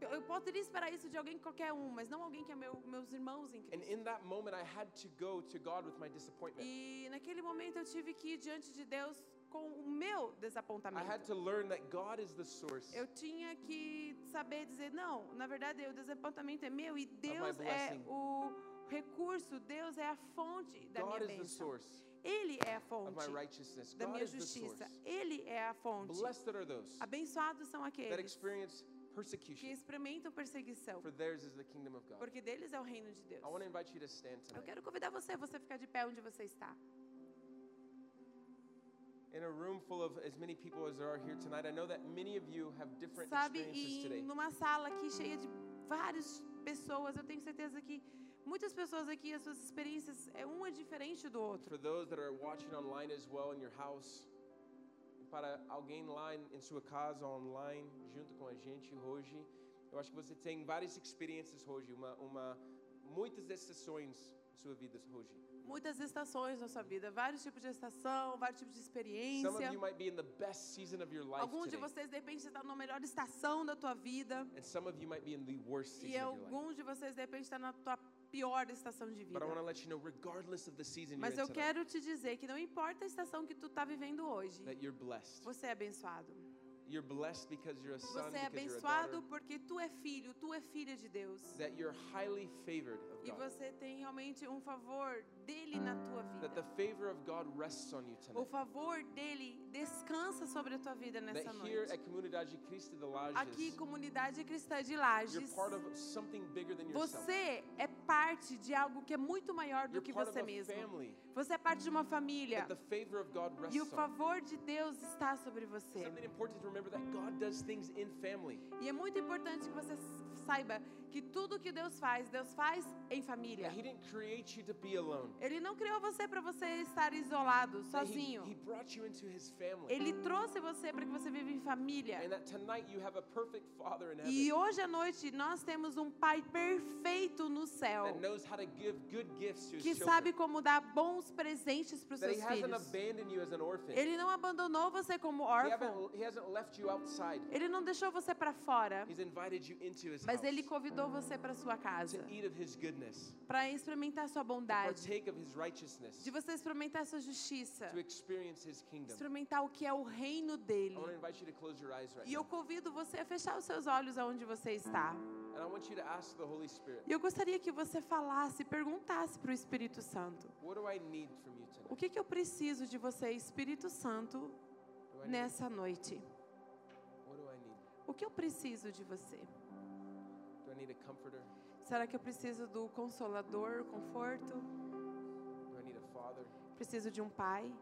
[SPEAKER 2] Eu, eu poderia esperar isso de alguém qualquer um, mas não alguém que é meu, meus irmãos em Cristo.
[SPEAKER 1] moment, to to.
[SPEAKER 2] E naquele momento eu tive que ir diante de Deus com o meu
[SPEAKER 1] I had
[SPEAKER 2] desapontamento.
[SPEAKER 1] to learn that God is the source
[SPEAKER 2] Eu tinha que saber dizer, não, na verdade o desapontamento é meu e Deus é o recurso, Deus é a fonte da
[SPEAKER 1] God
[SPEAKER 2] minha bênção.
[SPEAKER 1] source
[SPEAKER 2] Ele é a fonte da
[SPEAKER 1] God
[SPEAKER 2] minha justiça. Ele é a fonte. Abençoados são aqueles que experimentam perseguição, porque deles é o reino de Deus. Eu quero convidar você, você ficar de pé onde você está.
[SPEAKER 1] In a room full of as many people as there are here tonight, I know that many of you have different
[SPEAKER 2] Sabe,
[SPEAKER 1] experiences today.
[SPEAKER 2] numa sala aqui cheia de várias pessoas, eu tenho certeza que muitas pessoas aqui, as suas experiências, é um é diferente do outro.
[SPEAKER 1] For those that are watching online as well in your house, para alguém lá em sua casa online, junto com a gente hoje, eu acho que você tem várias experiências hoje, uma, uma, muitas estações em sua vida hoje.
[SPEAKER 2] Muitas estações na sua vida, vários tipos de estação, vários tipos de
[SPEAKER 1] Some of
[SPEAKER 2] experiência.
[SPEAKER 1] you might be in the best season of your life
[SPEAKER 2] Alguns de
[SPEAKER 1] today,
[SPEAKER 2] vocês, de repente, estão na melhor estação da tua vida.
[SPEAKER 1] and some of you might be in the worst
[SPEAKER 2] E
[SPEAKER 1] season of your life.
[SPEAKER 2] alguns de vocês, de repente, estão na tua pior estação de vida.
[SPEAKER 1] But I want to let you know, regardless of the season you're
[SPEAKER 2] Mas
[SPEAKER 1] in
[SPEAKER 2] eu
[SPEAKER 1] tonight,
[SPEAKER 2] quero te dizer que não importa a estação que tu está vivendo hoje,
[SPEAKER 1] that you're blessed.
[SPEAKER 2] você é abençoado.
[SPEAKER 1] You're blessed because you're a son,
[SPEAKER 2] Você é abençoado porque tu é filho, tu é filha de Deus.
[SPEAKER 1] that you're highly favored of
[SPEAKER 2] E
[SPEAKER 1] God.
[SPEAKER 2] você tem realmente um favor dele na tua
[SPEAKER 1] That the
[SPEAKER 2] vida.
[SPEAKER 1] favor of God rests on you
[SPEAKER 2] O
[SPEAKER 1] tonight.
[SPEAKER 2] favor dele descansa sobre a tua vida
[SPEAKER 1] That
[SPEAKER 2] nessa
[SPEAKER 1] here
[SPEAKER 2] noite.
[SPEAKER 1] at Comunidade Cristo de Lages,
[SPEAKER 2] Aqui, comunidade cristã de
[SPEAKER 1] you're
[SPEAKER 2] Lages,
[SPEAKER 1] part of something bigger than yourself.
[SPEAKER 2] você é parte de algo que é muito maior do
[SPEAKER 1] You're
[SPEAKER 2] que
[SPEAKER 1] part of
[SPEAKER 2] você
[SPEAKER 1] a
[SPEAKER 2] mesmo.
[SPEAKER 1] family.
[SPEAKER 2] Você é parte de uma família.
[SPEAKER 1] That the favor of God
[SPEAKER 2] E o
[SPEAKER 1] rests on.
[SPEAKER 2] favor de Deus está sobre você.
[SPEAKER 1] Something important to remember that God does things in family.
[SPEAKER 2] E é muito importante que você saiba que tudo que Deus faz, Deus faz em família.
[SPEAKER 1] That He didn't create you to be alone.
[SPEAKER 2] Ele não criou você para você estar isolado, sozinho.
[SPEAKER 1] he brought you into His family.
[SPEAKER 2] Ele trouxe você para que você viva em família.
[SPEAKER 1] And that tonight you have a perfect Father in
[SPEAKER 2] E hoje à noite nós temos um Pai perfeito no céu, que sabe como dar bons presentes para os seus filhos. Ele não abandonou você como órfão. Ele não deixou você para fora, mas ele convidou você para sua casa, para experimentar sua bondade, de você experimentar sua justiça, experimentar o que é o reino dele. E eu convido você a fechar os seus olhos aonde você está. E eu gostaria que você falasse, perguntasse para o Espírito Santo: O que, que eu preciso de você, Espírito Santo, nessa noite? O que eu preciso de você?
[SPEAKER 1] Do I need a comforter?
[SPEAKER 2] Será que eu preciso do consolador, conforto?
[SPEAKER 1] Do I need a father?
[SPEAKER 2] Preciso de um pai?